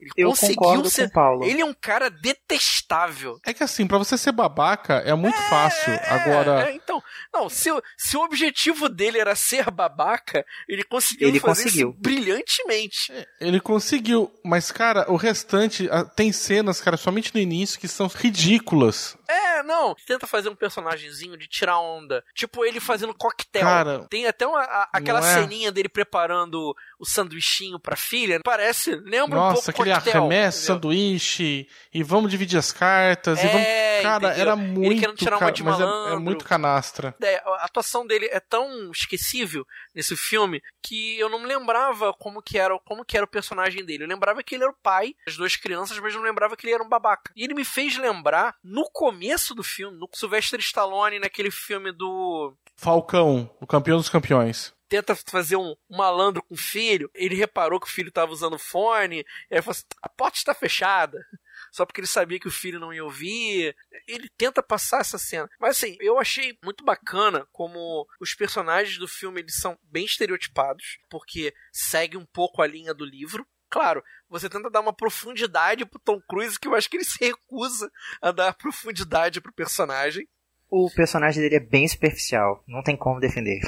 Ele Eu conseguiu concordo ser. com o Paulo. Ele é um cara detestável. É que assim, pra você ser babaca é muito fácil. Agora. É, então, não, se, o- se o objetivo dele era ser babaca, ele conseguiu Ele fazer conseguiu. isso brilhantemente. Ele conseguiu, mas, cara, o restante tem cenas, cara, somente no início que são ridículas. É, não. Tenta fazer um personagemzinho de tirar onda. Tipo ele fazendo coquetel. Cara, Tem até uma, a- aquela é? ceninha dele preparando o sanduichinho pra filha. Parece, lembra um Nossa, pouco aquele coquetel. entendeu? sanduíche, e vamos dividir as cartas, e É, vamos. Cara, entendeu? era Ele muito. querendo tirar uma de mas é- é, malandro. muito canastra. É, a atuação dele é tão esquecível nesse filme que eu não me lembrava como que era, como que era o personagem dele. Eu lembrava que ele era o pai das duas crianças, mas não lembrava que ele era um babaca. E ele me fez lembrar, no começo do filme, no Sylvester Stallone, naquele filme do Falcão, o campeão dos campeões. tenta fazer um, um malandro com o filho, ele reparou que o filho estava usando fone, e aí falou assim, a porta está fechada. *laughs* Só porque ele sabia que o filho não ia ouvir. Ele tenta passar essa cena. Mas assim, eu achei muito bacana como os personagens do filme eles são bem estereotipados, porque segue um pouco a linha do livro. Claro, você tenta dar uma profundidade pro Tom Cruise, que eu acho que ele se recusa a dar profundidade pro personagem. O personagem dele é bem superficial, não tem como defender.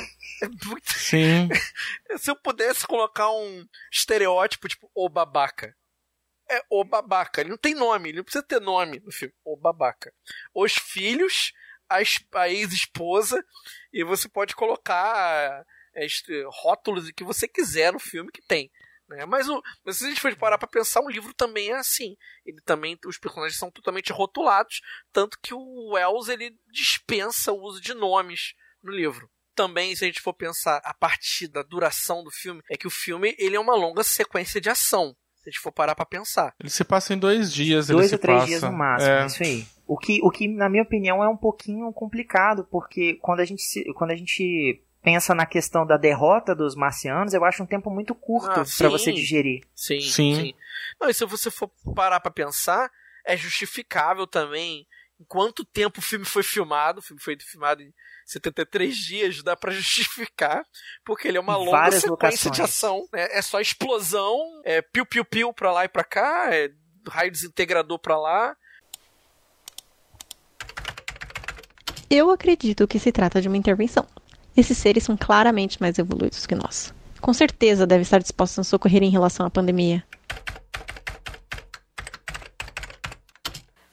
É muito Sim. *laughs* Se eu pudesse colocar um estereótipo, tipo, o babaca. É o babaca. Ele não tem nome, ele não precisa ter nome no filme. O babaca. Os filhos, a, es- a ex-esposa, e você pode colocar é, rótulos que você quiser no filme que tem. Né? Mas, o, mas se a gente for parar pra pensar, o livro também é assim. Ele também, os personagens são totalmente rotulados, tanto que o Wells ele dispensa o uso de nomes no livro também, se a gente for pensar a partir da duração do filme, é que o filme ele é uma longa sequência de ação. Se a gente for parar pra pensar. Ele se passa em dois dias. ele Dois se ou três passa. dias no máximo, É. isso aí. O que, o que, na minha opinião, é um pouquinho complicado, porque quando a gente, se- quando a gente pensa na questão da derrota dos marcianos, eu acho um tempo muito curto Ah, pra sim. você digerir. Sim, Sim. sim. Não, e se você for parar pra pensar, é justificável também em quanto tempo o filme foi filmado. O filme foi filmado em 73 dias, dá pra *laughs* justificar, porque ele é uma longa Várias sequência locações. de ação. né? É só explosão, é piu-piu-piu pra lá e pra cá, é raio desintegrador pra lá. Eu acredito que se trata de uma intervenção. Esses seres são claramente mais evoluídos que nós. Com certeza devem estar dispostos a nos socorrer em relação à pandemia.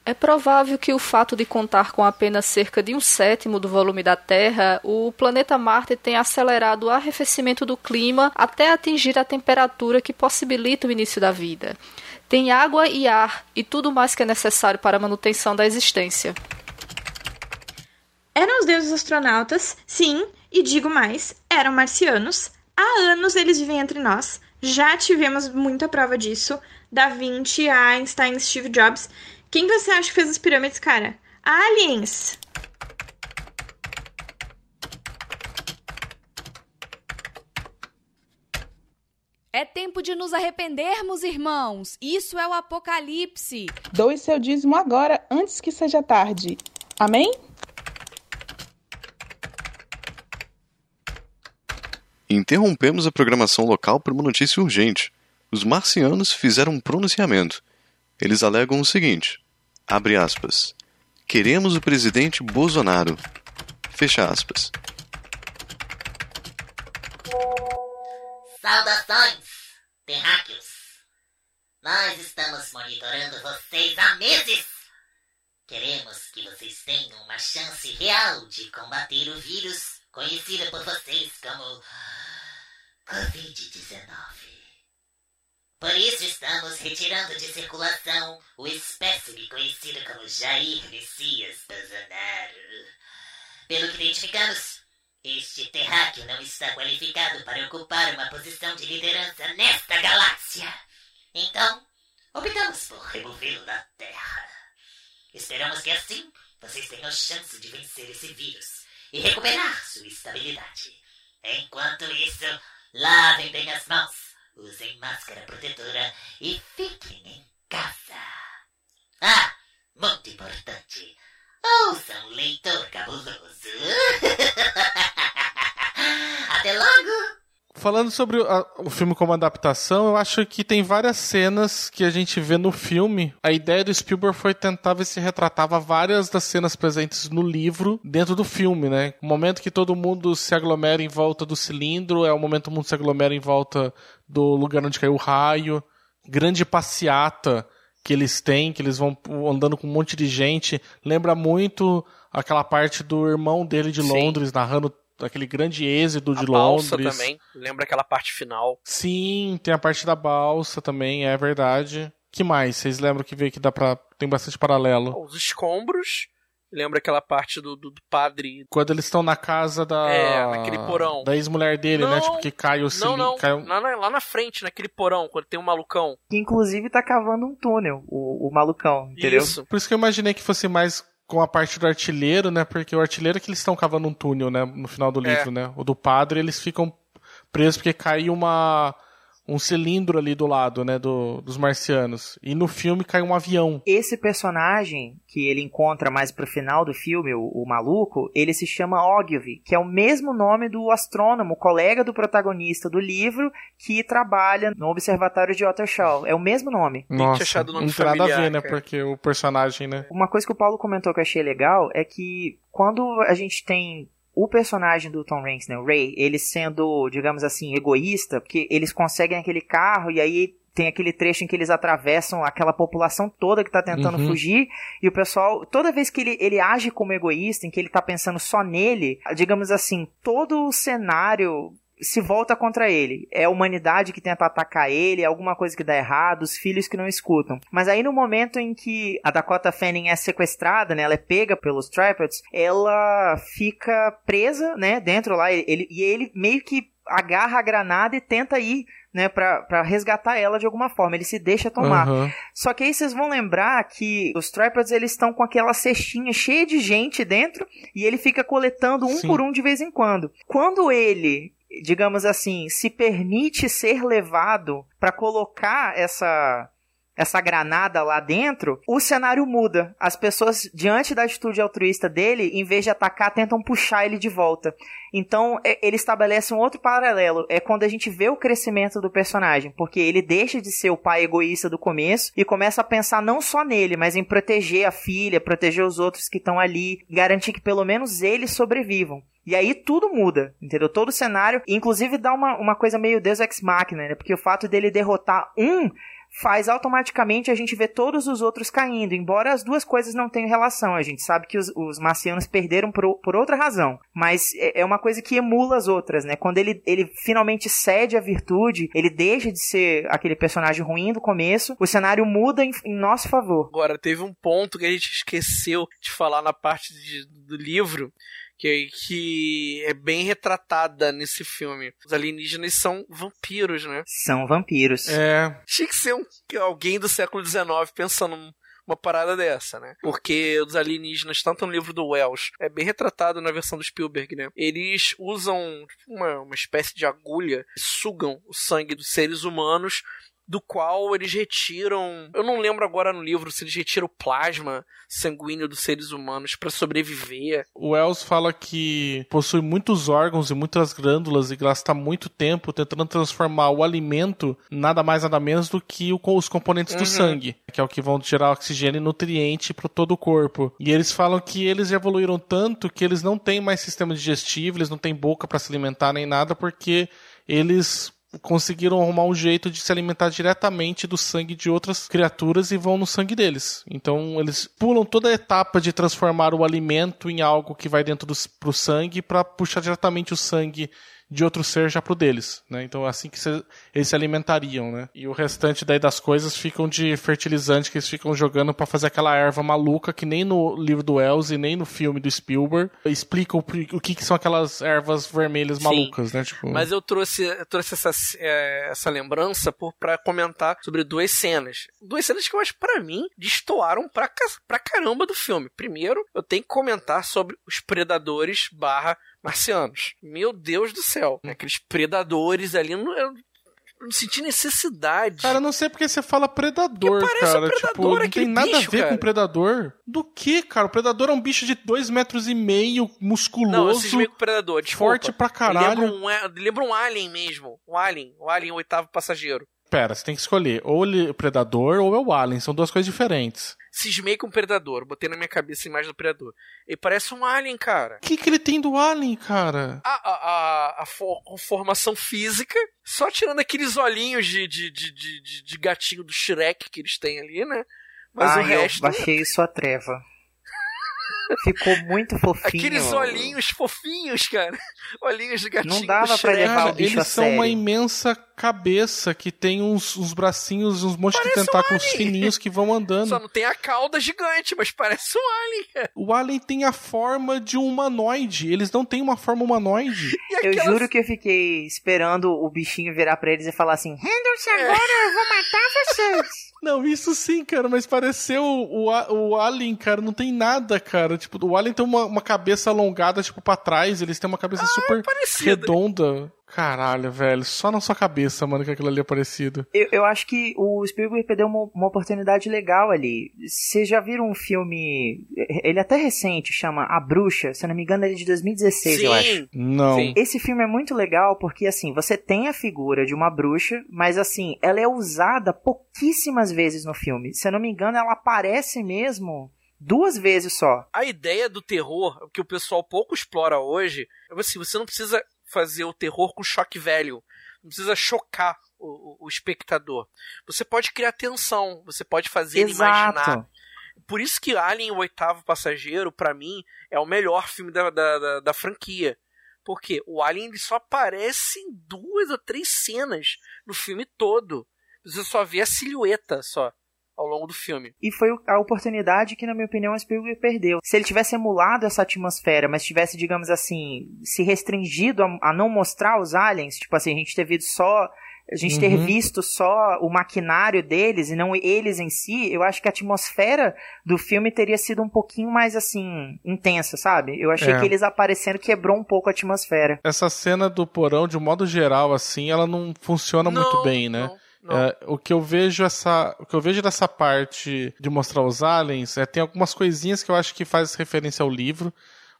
É provável que o fato de contar com apenas cerca de um sétimo do volume da Terra, o planeta Marte tenha acelerado o arrefecimento do clima até atingir a temperatura que possibilita o início da vida. Tem água e ar e tudo mais que é necessário para a manutenção da existência. Eram os deuses astronautas, sim, e digo mais, eram marcianos. Há anos eles vivem entre nós. Já tivemos muita prova disso. Da Vinci, Einstein, Steve Jobs. Quem você acha que fez as pirâmides, cara? Aliens! É tempo de nos arrependermos, irmãos. Isso é o apocalipse. Doe seu dízimo agora, antes que seja tarde. Amém? Interrompemos a programação local por uma notícia urgente. Os marcianos fizeram um pronunciamento. Eles alegam o seguinte: abre aspas. Queremos o presidente Bolsonaro. Fecha aspas. Saudações, terráqueos! Nós estamos monitorando vocês há meses! Queremos que vocês tenham uma chance real de combater o vírus conhecido por vocês como Covid-19. Por isso estamos retirando de circulação o espécime conhecido como Jair Messias Bolsonaro. Pelo que identificamos, Este terráqueo não está qualificado para ocupar uma posição de liderança nesta galáxia. Então, optamos por removê-lo da Terra. Esperamos que assim vocês tenham chance de vencer esse vírus e recuperar sua estabilidade. Enquanto isso, lavem bem as mãos, usem máscara protetora e fiquem em casa. Ah, muito importante. Ouçam leitor cabuloso. *laughs* Até logo! Falando sobre a- o filme como adaptação, eu acho que tem várias cenas que a gente vê no filme. A ideia do Spielberg foi tentar ver se retratava várias das cenas presentes no livro dentro do filme, né? O momento que todo mundo se aglomera em volta do cilindro é o momento que todo mundo se aglomera em volta do lugar onde caiu o raio. Grande passeata que eles têm, que eles vão andando com um monte de gente. Lembra muito aquela parte do irmão dele de Sim. Londres, narrando aquele grande êxodo de a balsa também. Lembra aquela parte final. Sim, tem a parte da balsa também, é verdade. que mais? Vocês lembram que vê que dá pra. tem bastante paralelo? Os escombros. Lembra aquela parte do, do, do padre. Quando eles estão na casa da. É, naquele porão. Da ex-mulher dele, né? Não, Tipo, que cai o Não, cilindro. não. cai o- Lá, na, lá na frente, naquele porão, quando tem um malucão. Que inclusive tá cavando um túnel, o, o malucão, entendeu? Por isso que eu imaginei que fosse mais com a parte do artilheiro, né? Porque o artilheiro é que eles estão cavando um túnel, né? No final do É. livro, né? O do padre, eles ficam presos porque cai uma. Um cilindro ali do lado, né? Do, dos marcianos. E no filme cai um avião. Esse personagem que ele encontra mais pro final do filme, o, o maluco, ele se chama Ogilvy, que é o mesmo nome do astrônomo, colega do protagonista do livro, que trabalha no Observatório de Ottershaw. É o mesmo nome. Nossa, achado o nome não tem nada a ver, familiar, né? cara. Porque o personagem, né? Uma coisa que o Paulo comentou que eu achei legal é que quando a gente tem o personagem do Tom Hanks, né, o Ray, ele sendo, digamos assim, egoísta, porque eles conseguem aquele carro e aí tem aquele trecho em que eles atravessam aquela população toda que tá tentando Uhum. fugir e o pessoal, toda vez que ele, ele age como egoísta, em que ele tá pensando só nele, digamos assim, todo o cenário se volta contra ele. É a humanidade que tenta atacar ele, é alguma coisa que dá errado, os filhos que não escutam. Mas aí no momento em que a Dakota Fanning é sequestrada, né, ela é pega pelos Tripods, ela fica presa, né, dentro lá, ele, e ele meio que agarra a granada e tenta ir, né, pra, pra resgatar ela de alguma forma. Ele se deixa tomar. Aham. Só que aí vocês vão lembrar que os Tripods eles estão com aquela cestinha cheia de gente dentro e ele fica coletando um Sim. por um de vez em quando. Quando ele, digamos assim, se permite ser levado para colocar essa essa granada lá dentro, o cenário muda. As pessoas, diante da atitude altruísta dele, em vez de atacar, tentam puxar ele de volta. Então, é- ele estabelece um outro paralelo. É quando a gente vê o crescimento do personagem, porque ele deixa de ser o pai egoísta do começo e começa a pensar não só nele, mas em proteger a filha, proteger os outros que estão ali, garantir que pelo menos eles sobrevivam. E aí tudo muda, entendeu? Todo o cenário, inclusive dá uma, uma coisa meio Deus Ex Machina, né? Porque o fato dele derrotar um faz automaticamente a gente ver todos os outros caindo, embora as duas coisas não tenham relação. A gente sabe que os, os marcianos perderam por, por outra razão, mas é, é uma coisa que emula as outras, né? Quando ele, ele finalmente cede a virtude, ele deixa de ser aquele personagem ruim do começo, o cenário muda em, em nosso favor. Agora, teve um ponto que a gente esqueceu de falar na parte de- do livro. Que, que é bem retratada nesse filme. Os alienígenas são vampiros, né? São vampiros. É. Tinha que ser um, alguém do século XIX pensando uma parada dessa, né? Porque os alienígenas, tanto no livro do Wells, é bem retratado na versão do Spielberg, né? Eles usam tipo, uma, uma espécie de agulha, sugam o sangue dos seres humanos, do qual eles retiram. Eu não lembro agora no livro se eles retiram o plasma sanguíneo dos seres humanos para sobreviver. O Wells fala que possui muitos órgãos e muitas glândulas e gasta muito tempo tentando transformar o alimento nada mais nada menos do que os componentes do Uhum. sangue, que é o que vão gerar oxigênio e nutriente para todo o corpo. E eles falam que eles evoluíram tanto que eles não têm mais sistema digestivo, eles não têm boca para se alimentar nem nada porque eles conseguiram arrumar um jeito de se alimentar diretamente do sangue de outras criaturas e vão no sangue deles. Então eles pulam toda a etapa de transformar o alimento em algo que vai dentro do pro sangue para puxar diretamente o sangue de outro ser já pro deles, né? Então é assim que se, eles se alimentariam, né? E o restante daí das coisas ficam de fertilizante que eles ficam jogando para fazer aquela erva maluca que nem no livro do Wells e nem no filme do Spielberg explica o, o que, que são aquelas ervas vermelhas malucas, Sim. né? Tipo... Mas eu trouxe, eu trouxe essa, é, essa lembrança por, pra comentar sobre duas cenas. Duas cenas que eu acho, pra mim, destoaram pra, pra caramba do filme. Primeiro, eu tenho que comentar sobre os predadores barra marcianos. Meu Deus do céu. Aqueles predadores ali, eu não, eu não senti necessidade. Cara, eu não sei porque você fala predador, cara. Um predador, tipo, não tem nada bicho, a ver cara. com predador. Do que, cara? O predador é um bicho de dois metros e meio, musculoso. Não, eu cismei com o predador, desculpa. Forte pra caralho. Lembra um, lembra um alien mesmo. Um alien. O alien, o oitavo passageiro. Pera, você tem que escolher. Ou é predador ou é o alien. São duas coisas diferentes. Cismei com o predador. Botei na minha cabeça a imagem do predador. Ele parece um alien, cara. O que, que ele tem do alien, cara? A, a, a, a for, formação física, só tirando aqueles olhinhos de, de, de, de, de gatinho do Shrek que eles têm ali, né? Mas ah, o resto. eu baixei sua treva. Ficou muito fofinho. Aqueles olhinhos fofinhos, cara. *laughs* Olhinhos de gatinho Não dava pra levar o Cara, bicho eles a são sério. uma imensa cabeça que tem uns, uns bracinhos, uns montes de tentáculos fininhos que vão andando. Só não tem a cauda gigante, mas parece um alien, cara. O alien tem a forma de um humanoide. Eles não têm uma forma humanoide. *laughs* Eu juro que eu fiquei esperando o bichinho virar pra eles e falar assim: Rendam-se agora, eu vou matar vocês. *laughs* Não, isso sim, cara, mas pareceu o, a- o Alien, cara, não tem nada, cara. Tipo, o Alien tem uma, uma cabeça alongada, tipo, pra trás, eles têm uma cabeça super redonda. Caralho, velho, só na sua cabeça, mano, que aquilo ali é parecido. Eu, eu acho que o Spielberg perdeu uma, uma oportunidade legal ali. Vocês já viram um filme. Ele é até recente, chama A Bruxa, se eu não me engano, ele é de 2016, eu acho. Não. Esse filme é muito legal porque, assim, você tem a figura de uma bruxa, mas, assim, ela é usada pouquíssimas vezes no filme. Se eu não me engano, ela aparece mesmo duas vezes só. A ideia do terror, que o pessoal pouco explora hoje, é assim, você não precisa fazer o terror com choque velho. Não precisa chocar o, o- espectador. Você pode criar tensão, você pode fazer ele Exato. imaginar. Por isso que Alien, o oitavo passageiro, pra mim, é o melhor filme da, da, da, da franquia. Porque o Alien ele só aparece em duas ou três cenas no filme todo. Você só vê a silhueta só ao longo do filme. E foi a oportunidade que, na minha opinião, o Spielberg perdeu. Se ele tivesse emulado essa atmosfera, mas tivesse, digamos assim, se restringido a, a não mostrar os aliens, tipo assim, a gente ter visto só. A gente ter Uhum. visto só o maquinário deles e não eles em si, eu acho que a atmosfera do filme teria sido um pouquinho mais, assim, intensa, sabe? Eu achei É. que eles aparecendo quebrou um pouco a atmosfera. Essa cena do porão, de um modo geral, assim, ela não funciona muito bem, né? É, o que eu vejo essa, o que eu vejo dessa parte de mostrar os aliens, é tem algumas coisinhas que eu acho que faz referência ao livro,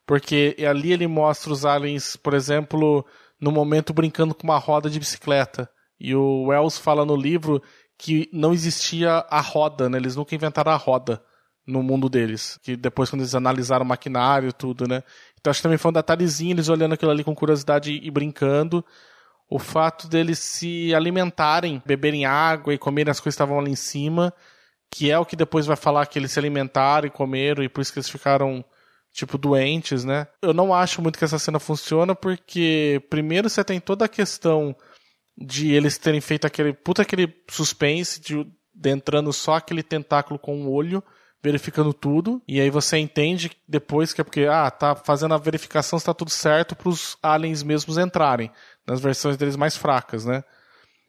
porque ali ele mostra os aliens, por exemplo, no momento brincando com uma roda de bicicleta. E o Wells fala no livro que não existia a roda, né? Eles nunca inventaram a roda no mundo deles. Que depois, quando eles analisaram o maquinário e tudo, né? Então acho que também foi um detalhezinho, eles olhando aquilo ali com curiosidade e brincando. O fato deles se alimentarem, beberem água e comerem as coisas que estavam ali em cima, que é o que depois vai falar que eles se alimentaram e comeram e por isso que eles ficaram tipo doentes, né? Eu não acho muito que essa cena funciona porque primeiro você tem toda a questão de eles terem feito aquele puta aquele suspense de, de entrando só aquele tentáculo com o olho verificando tudo e aí você entende depois que é porque ah tá fazendo a verificação se tá tudo certo para os aliens mesmos entrarem nas versões deles mais fracas, né?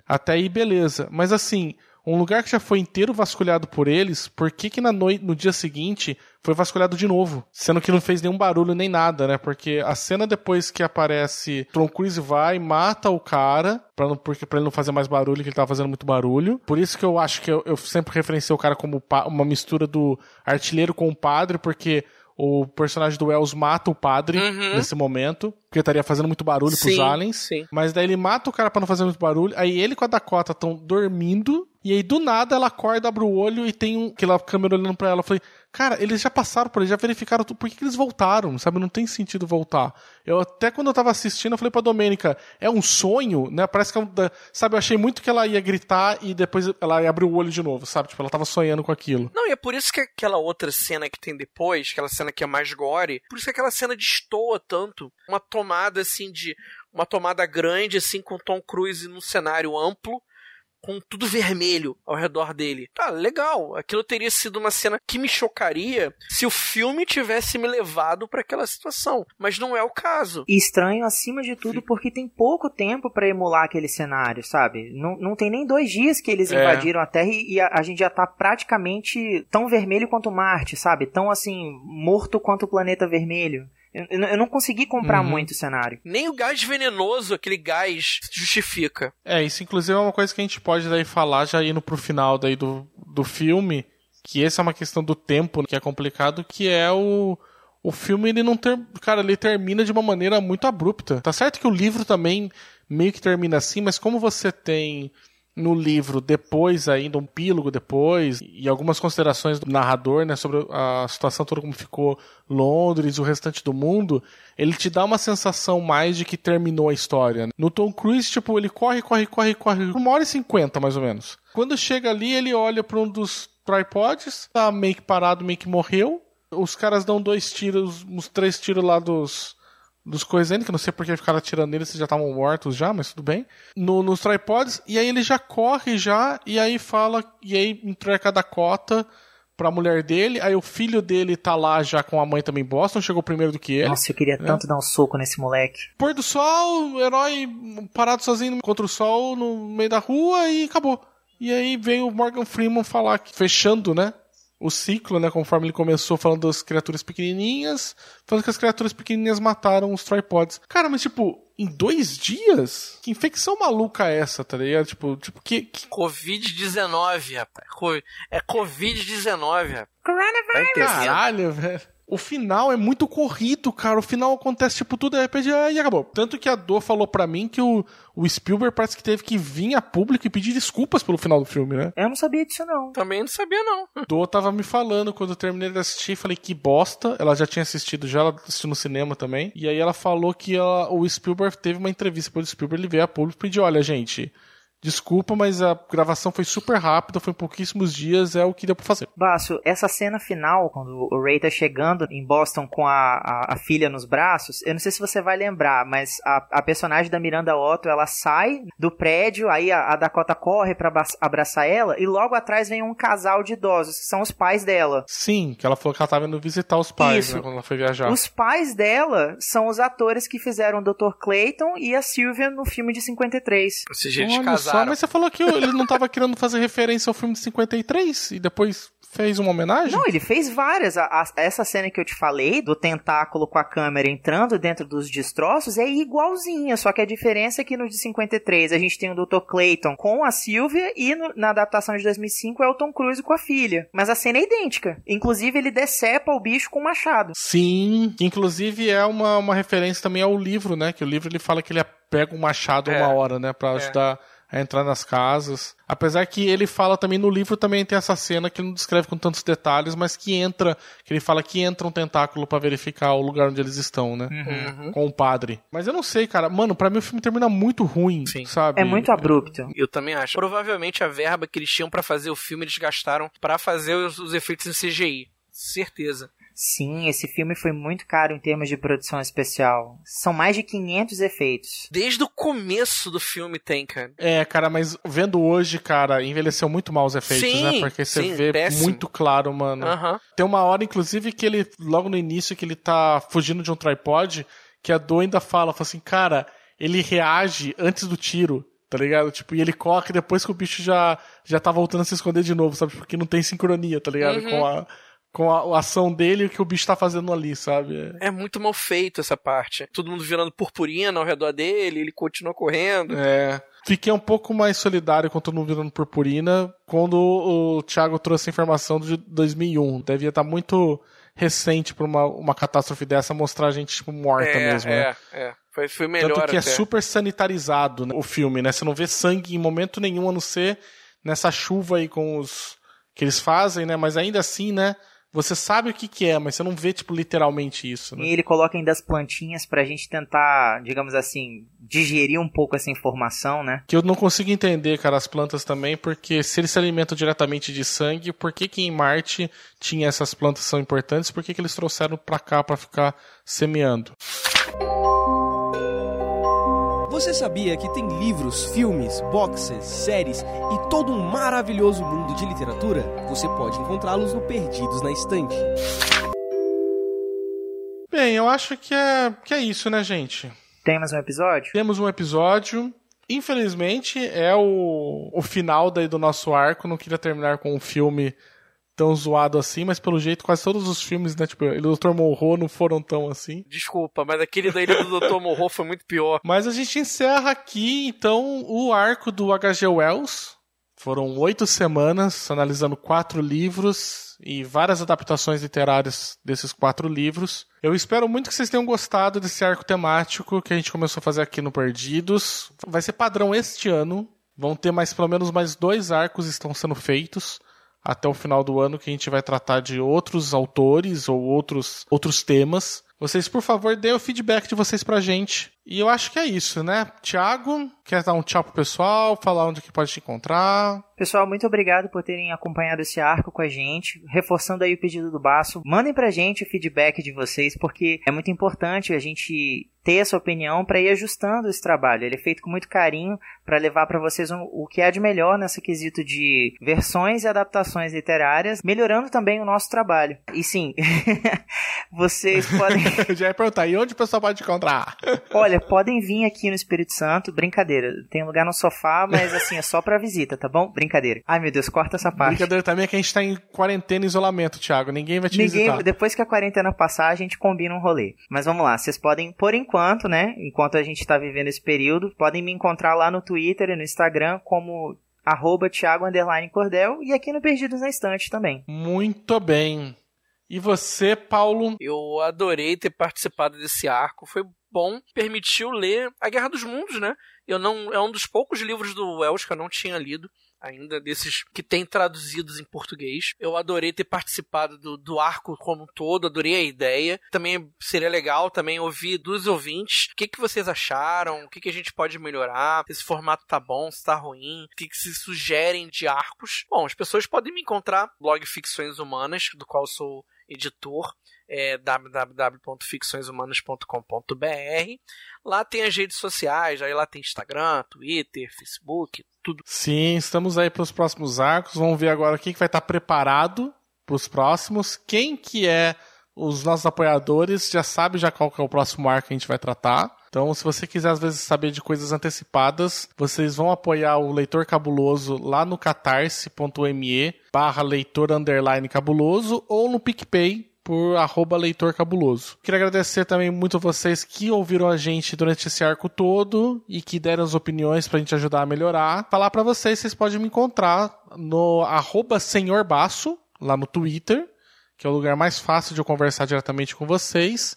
Até aí beleza, mas assim um lugar que já foi inteiro vasculhado por eles, por que que na noite, no dia seguinte foi vasculhado de novo? Sendo que não fez nenhum barulho nem nada, né? Porque a cena depois que aparece Tom Cruise vai, mata o cara, pra, não, porque, pra ele não fazer mais barulho, que ele tava fazendo muito barulho. Por isso que eu acho que eu, eu sempre referenciei o cara como uma mistura do artilheiro com o padre, porque o personagem do Wells mata o padre Uhum. nesse momento, porque estaria fazendo muito barulho pros Sim, aliens. sim. Mas daí ele mata o cara pra não fazer muito barulho. Aí ele com a Dakota estão dormindo. E aí do nada ela acorda, abre o olho e tem um, aquela câmera olhando pra ela. Eu falei, cara, eles já passaram por aí, já verificaram tudo. Por que, que eles voltaram? Sabe? Não tem sentido voltar. Eu até quando eu tava assistindo, eu falei pra Domênica, é um sonho, né? Parece que é Sabe, eu achei muito que ela ia gritar e depois ela ia abrir o olho de novo, sabe? Tipo, ela tava sonhando com aquilo. Não, e é por isso que aquela outra cena que tem depois, aquela cena que é mais gore, por isso que aquela cena destoa tanto. Uma tomada assim de uma tomada grande, assim, com Tom Cruise num cenário amplo, com tudo vermelho ao redor dele. Tá, legal. Aquilo teria sido uma cena que me chocaria se o filme tivesse me levado para aquela situação. Mas não é o caso. E estranho acima de tudo porque tem pouco tempo para emular aquele cenário, sabe? Não, não tem nem dois dias que eles É. invadiram a Terra e, e a, a gente já tá praticamente tão vermelho quanto Marte, sabe? Tão assim, morto quanto o planeta vermelho. Eu, eu não- consegui comprar Uhum. muito o cenário. Nem o gás venenoso, aquele gás, justifica. É, isso inclusive é uma coisa que a gente pode daí falar já indo pro final daí do, do filme, que essa é uma questão do tempo que é complicado, que é o o filme ele não ter, cara, ele termina de uma maneira muito abrupta. Tá certo que o livro também meio que termina assim, mas como você tem no livro depois ainda um epílogo depois e algumas considerações do narrador, né, sobre a situação toda como ficou Londres o restante do mundo, ele te dá uma sensação mais de que terminou a história. né? No Tom Cruise, tipo, ele corre, corre, corre, corre, uma hora e cinquenta mais ou menos. Quando chega ali, ele olha para um dos tripods, tá meio que parado, meio que morreu. Os caras dão dois tiros, uns três tiros lá dos dos coisas ainda, que eu não sei porque ficaram atirando neles, se já estavam mortos já, mas tudo bem. No, nos tripods, e aí ele já corre já, e aí fala, e aí entrega a Dakota pra mulher dele, aí o filho dele tá lá já com a mãe também Boston, chegou primeiro do que ele. Nossa, eu queria né? tanto dar um soco nesse moleque. Pôr do sol, herói parado sozinho contra o sol no meio da rua e acabou. E aí vem o Morgan Freeman falar, fechando, né? O ciclo, né? Conforme ele começou falando das criaturas pequenininhas, falando que as criaturas pequenininhas mataram os tripods. Cara, mas tipo, em dois dias? Que infecção maluca é essa, tá ligado? Tipo, tipo que, que... Covid-19, rapaz. Co- É Covid-19, rapaz. Caralho, velho. O final é muito corrido, cara. O final acontece, tipo, tudo de repente e acabou. Tanto que a Dor falou pra mim que o, o Spielberg parece que teve que vir a público e pedir desculpas pelo final do filme, né? Eu não sabia disso, não. Também não sabia, não. *laughs* Dor tava me falando quando eu terminei de assistir, falei que bosta. Ela já tinha assistido, já ela assistiu no cinema também. E aí ela falou que ela- o Spielberg teve uma entrevista pelo Spielberg, ele veio a público e pediu, olha, gente, desculpa, mas a gravação foi super rápida, foi em pouquíssimos dias, é o que deu pra fazer. Baço, essa cena final, quando o Ray tá chegando em Boston com a, a, a filha nos braços, eu não sei se você vai lembrar, mas a, a personagem da Miranda Otto, ela sai do prédio, aí a, a Dakota corre pra abra- abraçar ela, e logo atrás vem um casal de idosos, que são os pais dela. Sim, que ela falou que ela tava indo visitar os pais, Isso. né, quando ela foi viajar. Os pais dela são os atores que fizeram o Dr. Clayton e a Sylvia no filme de 53. Ou seja, eles Olha casaram. Só, mas você falou que ele não tava querendo fazer referência ao filme de 53 e depois fez uma homenagem? Não, ele fez várias. A- a- essa cena que eu te falei, do tentáculo com a câmera entrando dentro dos destroços, é igualzinha. Só que a diferença é que no de 53 a gente tem o Dr. Clayton com a Sylvia e no- na adaptação de 2005 é o Tom Cruise com a filha. Mas a cena é idêntica. Inclusive ele decepa o bicho com um machado. Sim, inclusive é uma, uma referência também ao livro, né? Que o livro ele fala que ele pega um machado É. uma hora, né? Pra ajudar a entrar nas casas. Apesar que ele fala também no livro também tem essa cena que ele não descreve com tantos detalhes, mas que entra, que ele fala que entra um tentáculo pra verificar o lugar onde eles estão, né? Uhum. Com o padre. Mas eu não sei, cara. Mano, pra mim o filme termina muito ruim, sabe? É muito abrupto. Eu também acho. Provavelmente a verba que eles tinham pra fazer o filme eles gastaram pra fazer os, os efeitos em CGI. Certeza. Sim, esse filme foi muito caro em termos de produção especial. São mais de 500 efeitos. Desde o começo do filme tem, cara. É, cara, mas vendo hoje, cara, envelheceu muito mal os efeitos, Sim, né? Porque você sim, vê péssimo. muito claro, mano. Aham. Tem uma hora, inclusive, que ele, logo no início, que ele tá fugindo de um tripod, que a Do ainda fala, fala assim, cara, ele reage antes do tiro, tá ligado? Tipo, e ele corre depois que o bicho já, já tá voltando a se esconder de novo, sabe? Porque não tem sincronia, tá ligado? Uhum. Com a. Com a, a ação dele e o que o bicho tá fazendo ali, sabe? É muito mal feito essa parte. Todo mundo virando purpurina ao redor dele, ele continua correndo. É. Fiquei um pouco mais solidário com todo mundo virando purpurina quando o Thiago trouxe a informação de 2001. Devia estar muito recente pra uma, uma catástrofe dessa mostrar a gente tipo, morta é, mesmo, é, né? é. Foi, foi melhor Tanto que é até. super sanitarizado né, o filme, né? Você não vê sangue em momento nenhum, a não ser nessa chuva aí com os que eles fazem, né? Mas ainda assim, né? Você sabe o que, que é, mas você não vê, tipo, literalmente isso, né? E ele coloca ainda as plantinhas pra gente tentar, digamos assim, digerir um pouco essa informação, né? Que eu não consigo entender, cara, as plantas também, porque se eles se alimentam diretamente de sangue, por que que em Marte tinha essas plantas que são importantes? Por que que eles trouxeram pra cá pra ficar semeando? Você sabia que tem livros, filmes, boxes, séries e todo um maravilhoso mundo de literatura? Você pode encontrá-los no Perdidos na Estante. Bem, eu acho que é, que é isso, né, gente? Temos um episódio? Temos um episódio. Infelizmente, é o, o final daí do nosso arco. Não queria terminar com um filme tão zoado assim, mas pelo jeito quase todos os filmes, né, tipo, o Dr. Morro não foram tão assim. Desculpa, mas aquele da Ilha do Dr. Morro foi muito pior. Mas a gente encerra aqui, então, o arco do H.G. Wells. Foram oito semanas analisando quatro livros e várias adaptações literárias desses quatro livros. Eu espero muito que vocês tenham gostado desse arco temático que a gente começou a fazer aqui no Perdidos. Vai ser padrão este ano. Vão ter mais pelo menos mais dois arcos estão sendo feitos até o final do ano que a gente vai tratar de outros autores ou outros outros temas. Vocês, por favor, deem o feedback de vocês pra gente. E eu acho que é isso, né? Tiago, quer dar um tchau pro pessoal, falar onde que pode te encontrar? Pessoal, muito obrigado por terem acompanhado esse arco com a gente. Reforçando aí o pedido do Baço, mandem pra gente o feedback de vocês, porque é muito importante a gente ter essa opinião para ir ajustando esse trabalho. Ele é feito com muito carinho para levar para vocês um, o que há de melhor nessa quesito de versões e adaptações literárias, melhorando também o nosso trabalho. E sim, *laughs* vocês *laughs* podem. Já ia perguntar, e onde o pessoal pode encontrar? Olha, podem vir aqui no Espírito Santo, brincadeira. Tem lugar no sofá, mas assim, é só pra visita, tá bom? Brincadeira. Ai meu Deus, corta essa parte. Brincadeira também é que a gente tá em quarentena e isolamento, Thiago. Ninguém vai te Ninguém, visitar. depois que a quarentena passar, a gente combina um rolê. Mas vamos lá, vocês podem, por enquanto, né? Enquanto a gente tá vivendo esse período, podem me encontrar lá no Twitter e no Instagram como arroba Thiago Underline Cordel e aqui no Perdidos na Estante também. Muito bem. E você, Paulo? Eu adorei ter participado desse arco. Foi bom, permitiu ler A Guerra dos Mundos, né? Eu não é um dos poucos livros do Welsh que eu não tinha lido ainda desses que tem traduzidos em português. Eu adorei ter participado do, do arco como um todo, adorei a ideia. Também seria legal também ouvir dos ouvintes o que, que vocês acharam, o que, que a gente pode melhorar, se esse formato tá bom, se tá ruim, o que, que se sugerem de arcos. Bom, as pessoas podem me encontrar no blog Ficções Humanas, do qual sou editor, é www.ficçõeshumanas.com.br. Lá tem as redes sociais, aí lá tem Instagram, Twitter, Facebook, tudo. Sim, estamos aí para os próximos arcos. Vamos ver agora o que vai estar preparado para os próximos. Quem que é os nossos apoiadores já sabe já qual que é o próximo arco que a gente vai tratar. Então, se você quiser às vezes saber de coisas antecipadas, vocês vão apoiar o Leitor Cabuloso lá no catarse.me barra leitor underline cabuloso ou no PicPay por arroba leitor cabuloso. Queria agradecer também muito vocês que ouviram a gente durante esse arco todo e que deram as opiniões pra gente ajudar a melhorar. Falar para vocês, vocês podem me encontrar no arroba lá no Twitter, que é o lugar mais fácil de eu conversar diretamente com vocês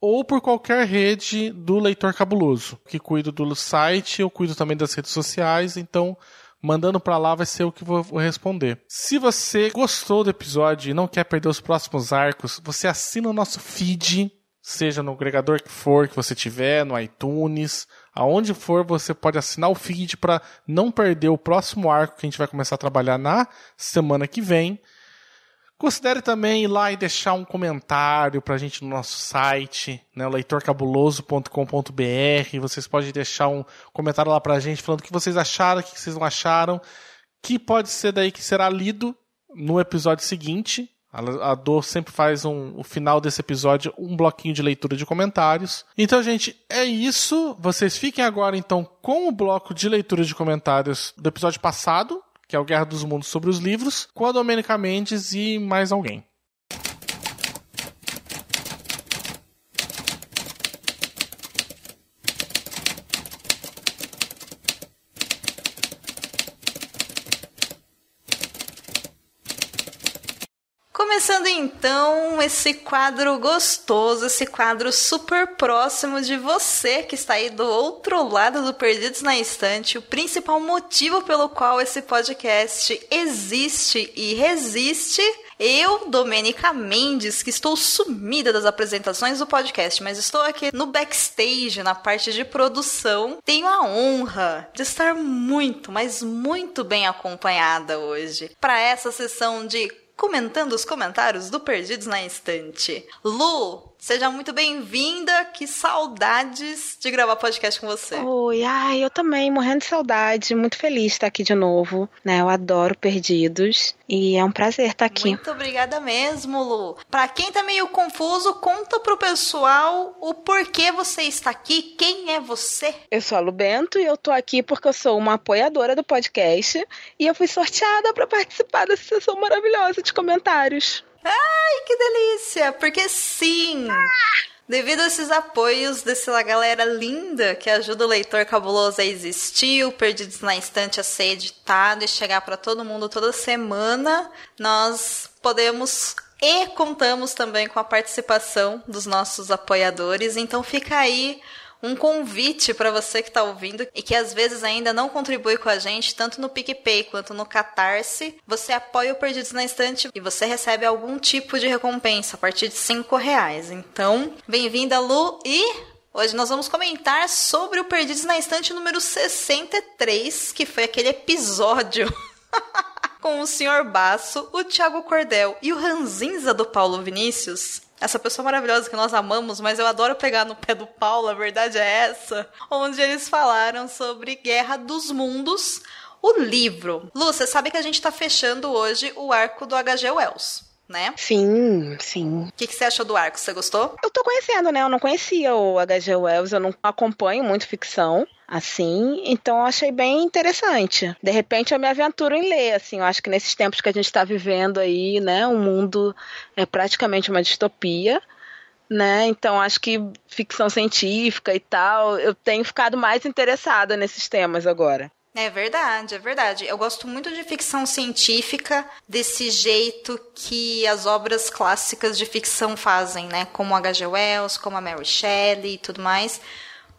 ou por qualquer rede do Leitor Cabuloso, que cuido do site, eu cuido também das redes sociais, então mandando para lá vai ser o que vou responder. Se você gostou do episódio e não quer perder os próximos arcos, você assina o nosso feed, seja no agregador que for que você tiver, no iTunes, aonde for, você pode assinar o feed para não perder o próximo arco que a gente vai começar a trabalhar na semana que vem. Considere também ir lá e deixar um comentário pra gente no nosso site, né, leitorcabuloso.com.br. Vocês podem deixar um comentário lá pra gente falando o que vocês acharam, o que vocês não acharam, que pode ser daí que será lido no episódio seguinte. A Dor sempre faz um, o final desse episódio um bloquinho de leitura de comentários. Então, gente, é isso. Vocês fiquem agora então com o bloco de leitura de comentários do episódio passado, que é o Guerra dos Mundos sobre os livros, com a Domênica Mendes e mais alguém. Então esse quadro gostoso, esse quadro super próximo de você que está aí do outro lado do Perdidos na Estante, o principal motivo pelo qual esse podcast existe e resiste. Eu, Domênica Mendes, que estou sumida das apresentações do podcast, mas estou aqui no backstage, na parte de produção, tenho a honra de estar muito, mas muito bem acompanhada hoje para essa sessão de comentando os comentários do Perdidos na Estante. Lu, Seja muito bem-vinda. Que saudades de gravar podcast com você. Oi, ai, eu também, morrendo de saudade. Muito feliz de estar aqui de novo. Né? Eu adoro Perdidos. E é um prazer estar aqui. Muito obrigada mesmo, Lu. Pra quem tá meio confuso, conta pro pessoal o porquê você está aqui, quem é você? Eu sou a Lu Bento e eu tô aqui porque eu sou uma apoiadora do podcast e eu fui sorteada para participar dessa sessão maravilhosa de comentários. Ai, que delícia! Porque sim! Devido a esses apoios dessa galera linda que ajuda o leitor cabuloso a existir, o Perdidos na Estante a ser editado e chegar para todo mundo toda semana, nós podemos e contamos também com a participação dos nossos apoiadores. Então fica aí um convite para você que está ouvindo e que às vezes ainda não contribui com a gente, tanto no PicPay quanto no Catarse. Você apoia o Perdidos na Estante e você recebe algum tipo de recompensa a partir de 5 reais. Então, bem-vinda, Lu, e Hoje nós vamos comentar sobre o Perdidos na Estante número 63, que foi aquele episódio *laughs* com o Sr. Baço, o Thiago Cordel e o Ranzinza do Paulo Vinícius, essa pessoa maravilhosa que nós amamos, mas eu adoro pegar no pé do Paulo, a verdade é essa, onde eles falaram sobre Guerra dos Mundos, o livro. Lu, você sabe que a gente tá fechando hoje o arco do H.G. Wells. Né? Sim, sim. O que, que, você achou do arco? Você gostou? Eu tô conhecendo, né? Eu não conhecia o H.G. Wells, eu não acompanho muito ficção assim, então eu achei bem interessante. De repente eu me aventuro em ler, assim, eu acho que nesses tempos que a gente está vivendo aí, né, o mundo é praticamente uma distopia, né? Então acho que ficção científica e tal, eu tenho ficado mais interessada nesses temas agora. É verdade, é verdade. Eu gosto muito de ficção científica desse jeito que as obras clássicas de ficção fazem, né? Como H.G. Wells, como a Mary Shelley e tudo mais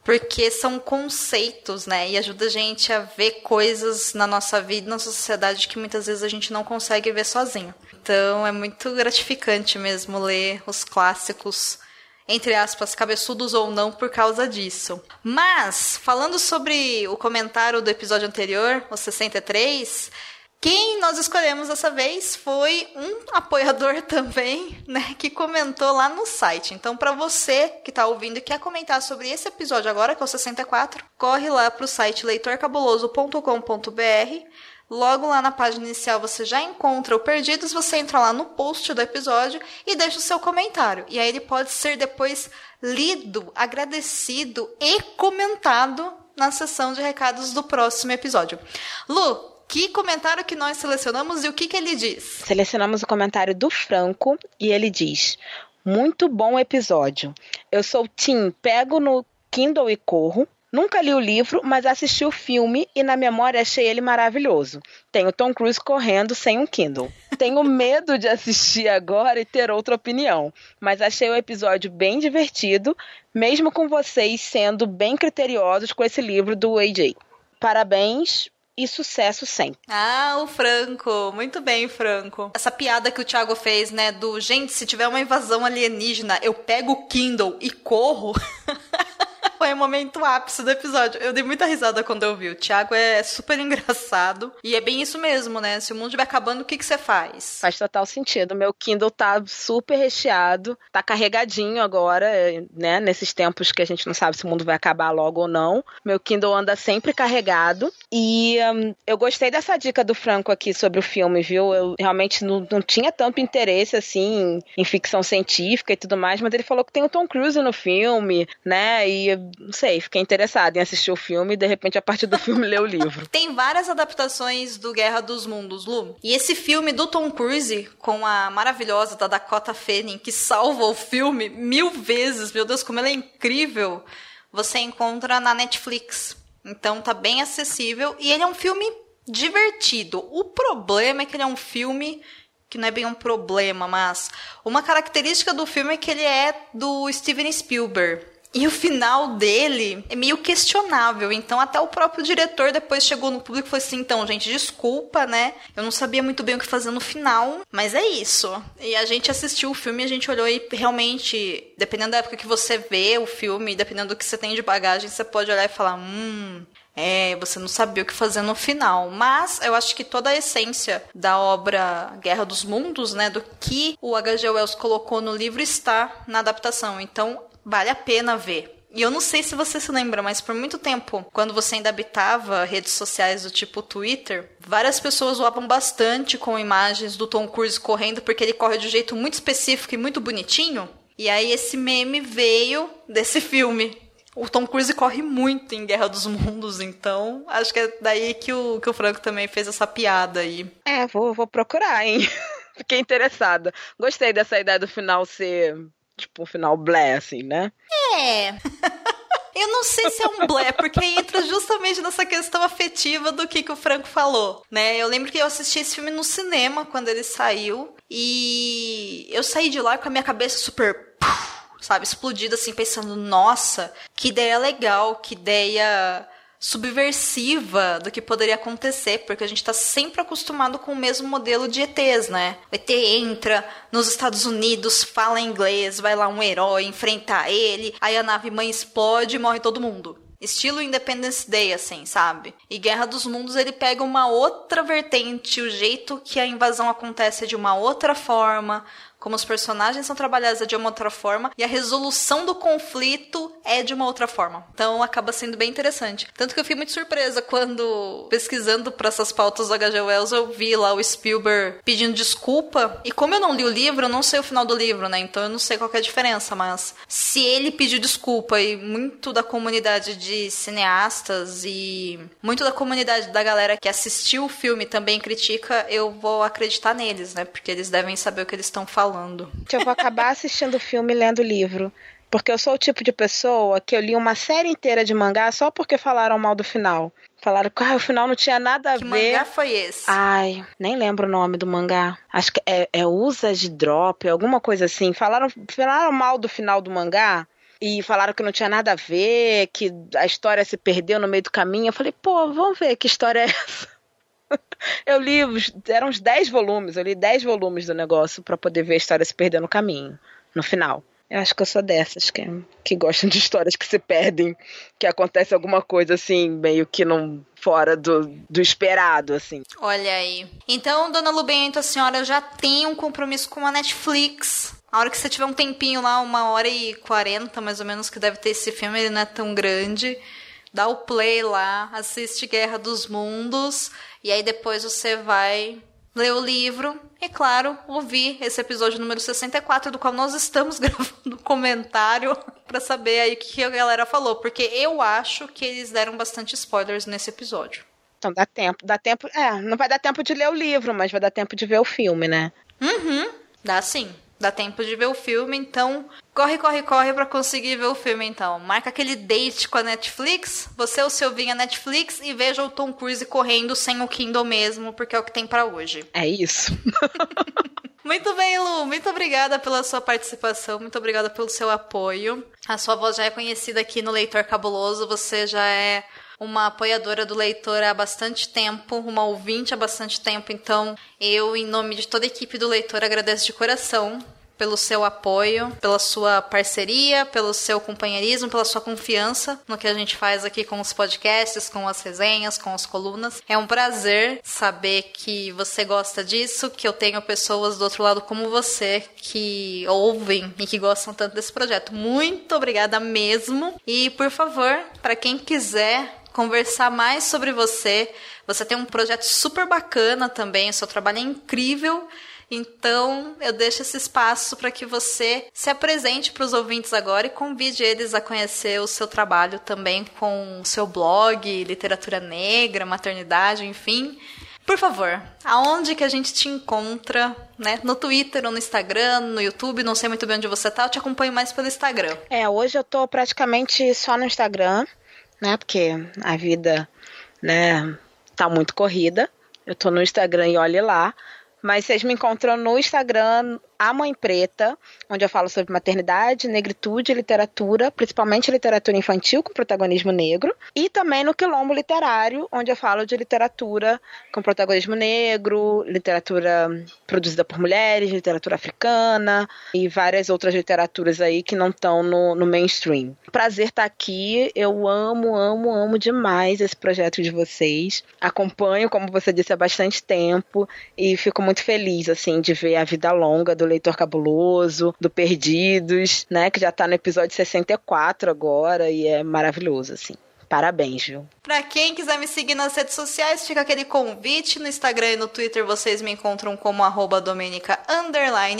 porque são conceitos, né? E ajuda a gente a ver coisas na nossa vida, na nossa sociedade que muitas vezes a gente não consegue ver sozinho. Então é muito gratificante mesmo ler os clássicos, entre aspas, cabeçudos ou não, por causa disso. Mas, falando sobre o comentário do episódio anterior, o 63, quem nós escolhemos dessa vez foi um apoiador *laughs* também, né, que comentou lá no site. Então, para você que está ouvindo e quer comentar sobre esse episódio agora, que é o 64, corre lá para o site leitorcabuloso.com.br. Logo lá na página inicial você já encontra o Perdidos, você entra lá no post do episódio e deixa o seu comentário. E aí ele pode ser depois lido, agradecido e comentado na sessão de recados do próximo episódio. Lu, que comentário que nós selecionamos e o que, que ele diz? Selecionamos o comentário do Franco e ele diz: Muito bom episódio. Eu sou Tim, pego no Kindle e corro. Nunca li o livro, mas assisti o filme e na memória achei ele maravilhoso. Tenho Tom Cruise correndo sem um Kindle. Tenho medo de assistir agora e ter outra opinião, mas achei o episódio bem divertido, mesmo com vocês sendo bem criteriosos com esse livro do AJ. Parabéns, e sucesso sempre. Ah, o Franco. Muito bem, Franco. Essa piada que o Thiago fez, né? Do gente, se tiver uma invasão alienígena, eu pego o Kindle e corro. *laughs* foi o momento ápice do episódio. Eu dei muita risada quando eu vi. O Thiago é super *laughs* engraçado. E é bem isso mesmo, né? Se o mundo estiver acabando, o que, que você faz? Faz total sentido. Meu Kindle tá super recheado, tá carregadinho agora, né? Nesses tempos que a gente não sabe se o mundo vai acabar logo ou não. Meu Kindle anda sempre carregado. E um, eu gostei dessa dica do Franco aqui sobre o filme, viu? Eu realmente não, não tinha tanto interesse assim em ficção científica e tudo mais, mas ele falou que tem o Tom Cruise no filme, né? E não sei, fiquei interessada em assistir o filme e de repente a partir do filme ler o livro. *laughs* Tem várias adaptações do Guerra dos Mundos, Lu. E esse filme do Tom Cruise com a maravilhosa da Dakota Fanning que salva o filme mil vezes, meu Deus, como ela é incrível. Você encontra na Netflix. Então tá bem acessível e ele é um filme divertido. O problema é que ele é um filme que não é bem um problema, mas uma característica do filme é que ele é do Steven Spielberg. E o final dele é meio questionável. Então, até o próprio diretor depois chegou no público e falou assim: então, gente, desculpa, né? Eu não sabia muito bem o que fazer no final, mas é isso. E a gente assistiu o filme a gente olhou e realmente, dependendo da época que você vê o filme, dependendo do que você tem de bagagem, você pode olhar e falar: hum, É, você não sabia o que fazer no final. Mas eu acho que toda a essência da obra Guerra dos Mundos, né, do que o H.G. Wells colocou no livro está na adaptação. Então, vale a pena ver. E eu não sei se você se lembra, mas por muito tempo, quando você ainda habitava redes sociais do tipo Twitter, várias pessoas zoavam bastante com imagens do Tom Cruise correndo, porque ele corre de um jeito muito específico e muito bonitinho. E aí esse meme veio desse filme. O Tom Cruise corre muito em Guerra dos Mundos, então acho que é daí que o, que o Franco também fez essa piada aí. É, vou, vou procurar, hein? *laughs* Fiquei interessada. Gostei dessa ideia do final ser tipo um final blé, assim, né? É. Eu não sei se é um blé, porque entra justamente nessa questão afetiva do que, que o Franco falou, né? Eu lembro que eu assisti esse filme no cinema quando ele saiu e eu saí de lá com a minha cabeça super, sabe, explodida assim, pensando, nossa, que ideia legal, que ideia subversiva do que poderia acontecer, porque a gente está sempre acostumado com o mesmo modelo de ETs, né? O ET entra nos Estados Unidos, fala inglês, vai lá um herói enfrentar ele, aí a nave mãe explode e morre todo mundo. Estilo Independence Day, assim, sabe? E Guerra dos Mundos ele pega uma outra vertente, o jeito que a invasão acontece de uma outra forma, como os personagens são trabalhados é de uma outra forma e a resolução do conflito é de uma outra forma. Então acaba sendo bem interessante. Tanto que eu fiquei muito surpresa quando, pesquisando para essas pautas do H.G. Wells, eu vi lá o Spielberg pedindo desculpa. E como eu não li o livro, eu não sei o final do livro, né? Então eu não sei qual é a diferença, mas se ele pediu desculpa e muito da comunidade de cineastas e muito da comunidade da galera que assistiu o filme também critica, eu vou acreditar neles, né? Porque eles devem saber o que eles estão falando falando. Eu vou acabar *laughs* assistindo o filme e lendo o livro. Porque eu sou o tipo de pessoa que eu li uma série inteira de mangá só porque falaram mal do final. Falaram que ah, o final não tinha nada a que ver. Que mangá foi esse? Ai, nem lembro o nome do mangá. Acho que é, é Usa de Drop, alguma coisa assim. Falaram, falaram mal do final do mangá e falaram que não tinha nada a ver, que a história se perdeu no meio do caminho. Eu falei, pô, vamos ver que história é essa. Eu li, eram uns 10 volumes, eu li 10 volumes do negócio para poder ver a história se perder no caminho, no final. Eu acho que eu sou dessas que, que gostam de histórias que se perdem, que acontece alguma coisa assim, meio que não fora do, do esperado, assim. Olha aí. Então, dona Lubento, a senhora já tem um compromisso com a Netflix. A hora que você tiver um tempinho lá, uma hora e quarenta, mais ou menos, que deve ter esse filme, ele não é tão grande. Dá o play lá, assiste Guerra dos Mundos e aí depois você vai ler o livro e, claro, ouvir esse episódio número 64, do qual nós estamos *laughs* gravando comentário para saber aí o que a galera falou, porque eu acho que eles deram bastante spoilers nesse episódio. Então dá tempo, dá tempo, é, não vai dar tempo de ler o livro, mas vai dar tempo de ver o filme, né? Uhum, dá sim. Dá tempo de ver o filme, então corre, corre, corre para conseguir ver o filme, então. Marca aquele date com a Netflix, você o seu vinha Netflix e veja o Tom Cruise correndo sem o Kindle mesmo, porque é o que tem para hoje. É isso. *laughs* Muito bem, Lu. Muito obrigada pela sua participação. Muito obrigada pelo seu apoio. A sua voz já é conhecida aqui no Leitor Cabuloso. Você já é uma apoiadora do leitor há bastante tempo, uma ouvinte há bastante tempo. Então, eu, em nome de toda a equipe do leitor, agradeço de coração pelo seu apoio, pela sua parceria, pelo seu companheirismo, pela sua confiança no que a gente faz aqui com os podcasts, com as resenhas, com as colunas. É um prazer saber que você gosta disso, que eu tenho pessoas do outro lado como você que ouvem e que gostam tanto desse projeto. Muito obrigada mesmo. E por favor, para quem quiser conversar mais sobre você. Você tem um projeto super bacana também, o seu trabalho é incrível. Então, eu deixo esse espaço para que você se apresente para os ouvintes agora e convide eles a conhecer o seu trabalho também com o seu blog, literatura negra, maternidade, enfim. Por favor, aonde que a gente te encontra, né? No Twitter ou no Instagram, no YouTube, não sei muito bem onde você tá, eu te acompanho mais pelo Instagram. É, hoje eu tô praticamente só no Instagram, né? Porque a vida, né, tá muito corrida. Eu tô no Instagram e olhe lá. Mas vocês me encontram no Instagram A Mãe Preta, onde eu falo sobre maternidade, negritude literatura, principalmente literatura infantil com protagonismo negro, e também no Quilombo Literário, onde eu falo de literatura com protagonismo negro, literatura produzida por mulheres, literatura africana e várias outras literaturas aí que não estão no, no mainstream. Prazer estar aqui, eu amo, amo, amo demais esse projeto de vocês. Acompanho, como você disse, há bastante tempo e fico muito feliz, assim, de ver a vida longa do Leitor Cabuloso, do Perdidos, né, que já tá no episódio 64 agora e é maravilhoso, assim. Parabéns, viu? Pra quem quiser me seguir nas redes sociais, fica aquele convite. No Instagram e no Twitter vocês me encontram como arroba Domenica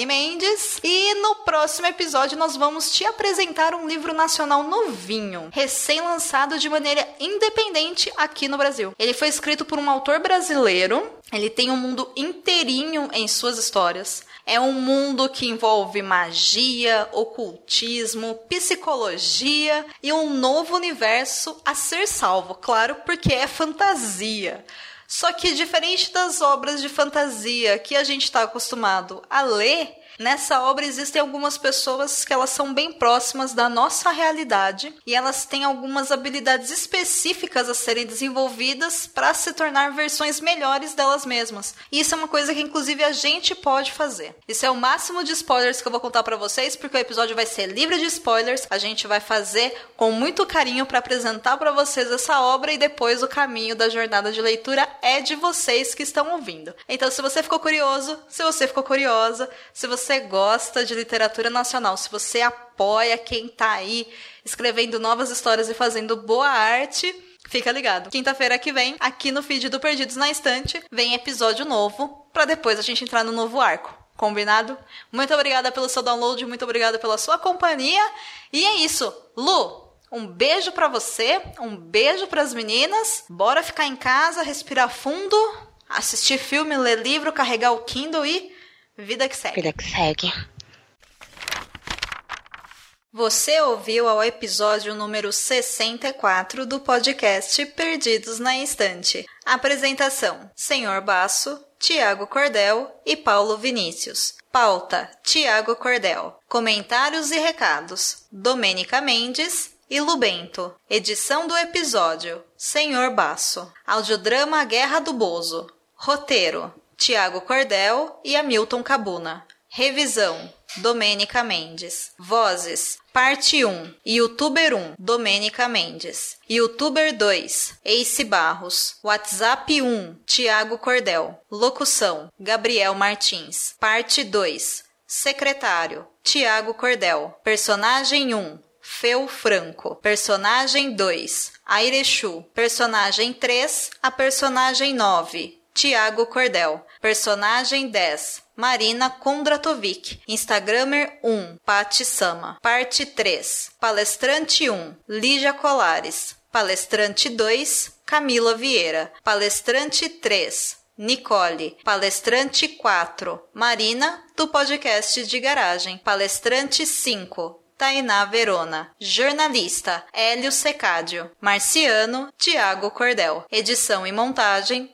Mendes. E no próximo episódio nós vamos te apresentar um livro nacional novinho, recém-lançado de maneira independente aqui no Brasil. Ele foi escrito por um autor brasileiro. Ele tem um mundo inteirinho em suas histórias. É um mundo que envolve magia, ocultismo, psicologia e um novo universo a ser salvo, claro, porque é fantasia. Só que diferente das obras de fantasia que a gente está acostumado a ler, Nessa obra existem algumas pessoas que elas são bem próximas da nossa realidade e elas têm algumas habilidades específicas a serem desenvolvidas para se tornar versões melhores delas mesmas. E isso é uma coisa que inclusive a gente pode fazer. Isso é o máximo de spoilers que eu vou contar para vocês, porque o episódio vai ser livre de spoilers. A gente vai fazer com muito carinho para apresentar para vocês essa obra e depois o caminho da jornada de leitura é de vocês que estão ouvindo. Então, se você ficou curioso, se você ficou curiosa, se você você gosta de literatura nacional, se você apoia quem está aí escrevendo novas histórias e fazendo boa arte, fica ligado. Quinta-feira que vem, aqui no feed do Perdidos na Estante, vem episódio novo, para depois a gente entrar no novo arco. Combinado? Muito obrigada pelo seu download, muito obrigada pela sua companhia. E é isso. Lu, um beijo para você, um beijo para as meninas. Bora ficar em casa, respirar fundo, assistir filme, ler livro, carregar o Kindle e Vida que segue. Vida que segue. Você ouviu ao episódio número 64 do podcast Perdidos na Estante. Apresentação: Senhor Basso, Tiago Cordel e Paulo Vinícius. Pauta: Tiago Cordel. Comentários e recados: Domênica Mendes e Lubento. Edição do episódio: Senhor Basso. Audiodrama Guerra do Bozo. Roteiro: Tiago Cordel e Hamilton Cabuna. Revisão: Domênica Mendes. Vozes: Parte 1, Youtuber 1, Domênica Mendes. Youtuber 2, Ace Barros. WhatsApp 1, Tiago Cordel. Locução: Gabriel Martins. Parte 2, Secretário: Tiago Cordel. Personagem 1, Feu Franco. Personagem 2, Airechu. Personagem 3, a personagem 9, Tiago Cordel. Personagem 10. Marina Kondratovic. Instagramer 1. Pati Sama. Parte 3. Palestrante 1. Lígia Colares. Palestrante 2. Camila Vieira. Palestrante 3. Nicole. Palestrante 4. Marina, do podcast de garagem. Palestrante 5. Tainá Verona. Jornalista, Hélio Secádio. Marciano, Tiago Cordel. Edição e montagem,